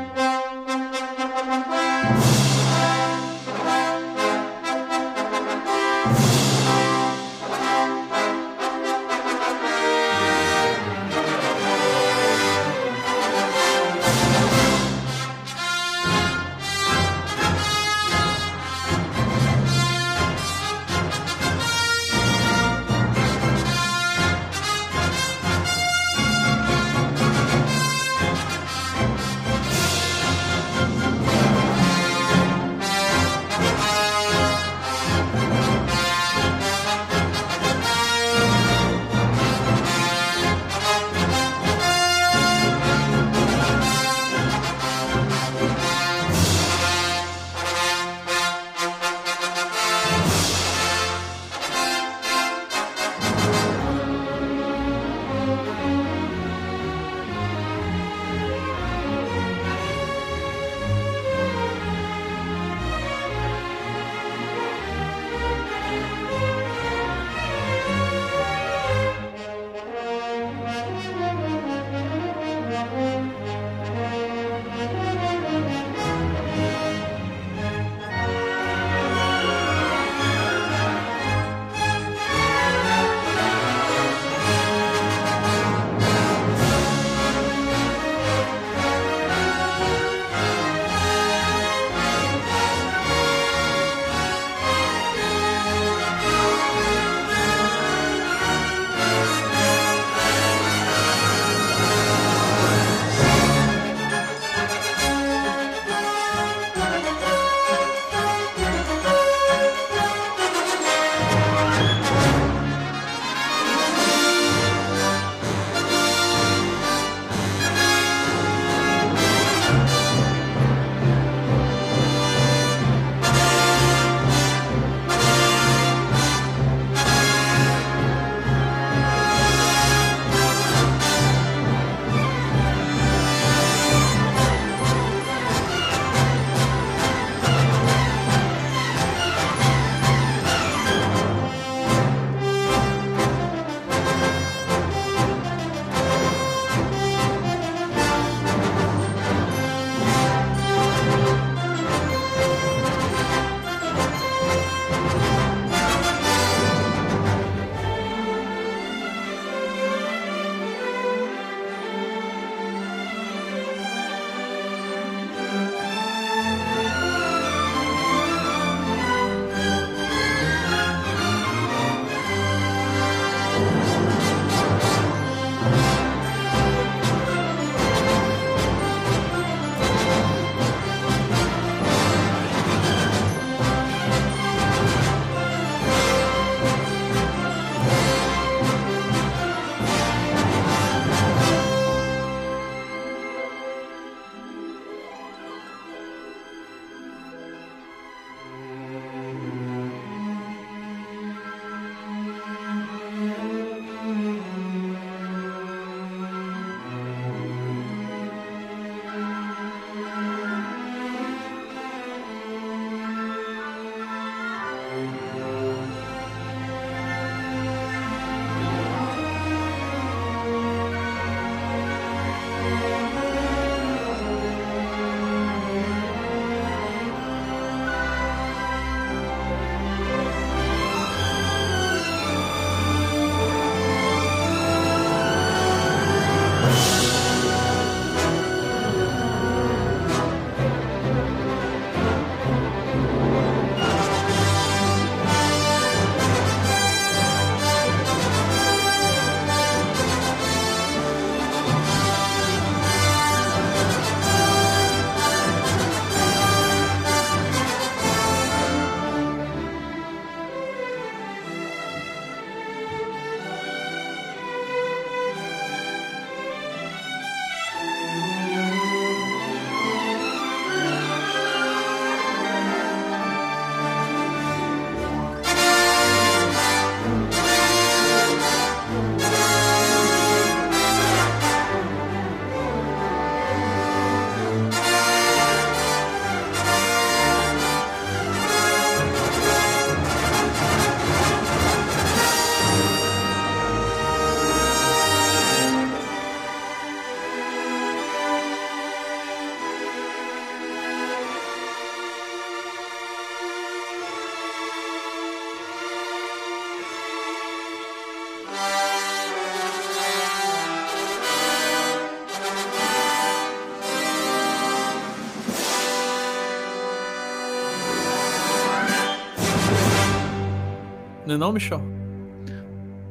Não é não, Michel?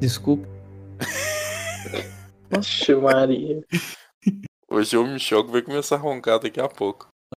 Desculpa. Oxe, Maria. Hoje o Michel que vai começar a roncar daqui a pouco.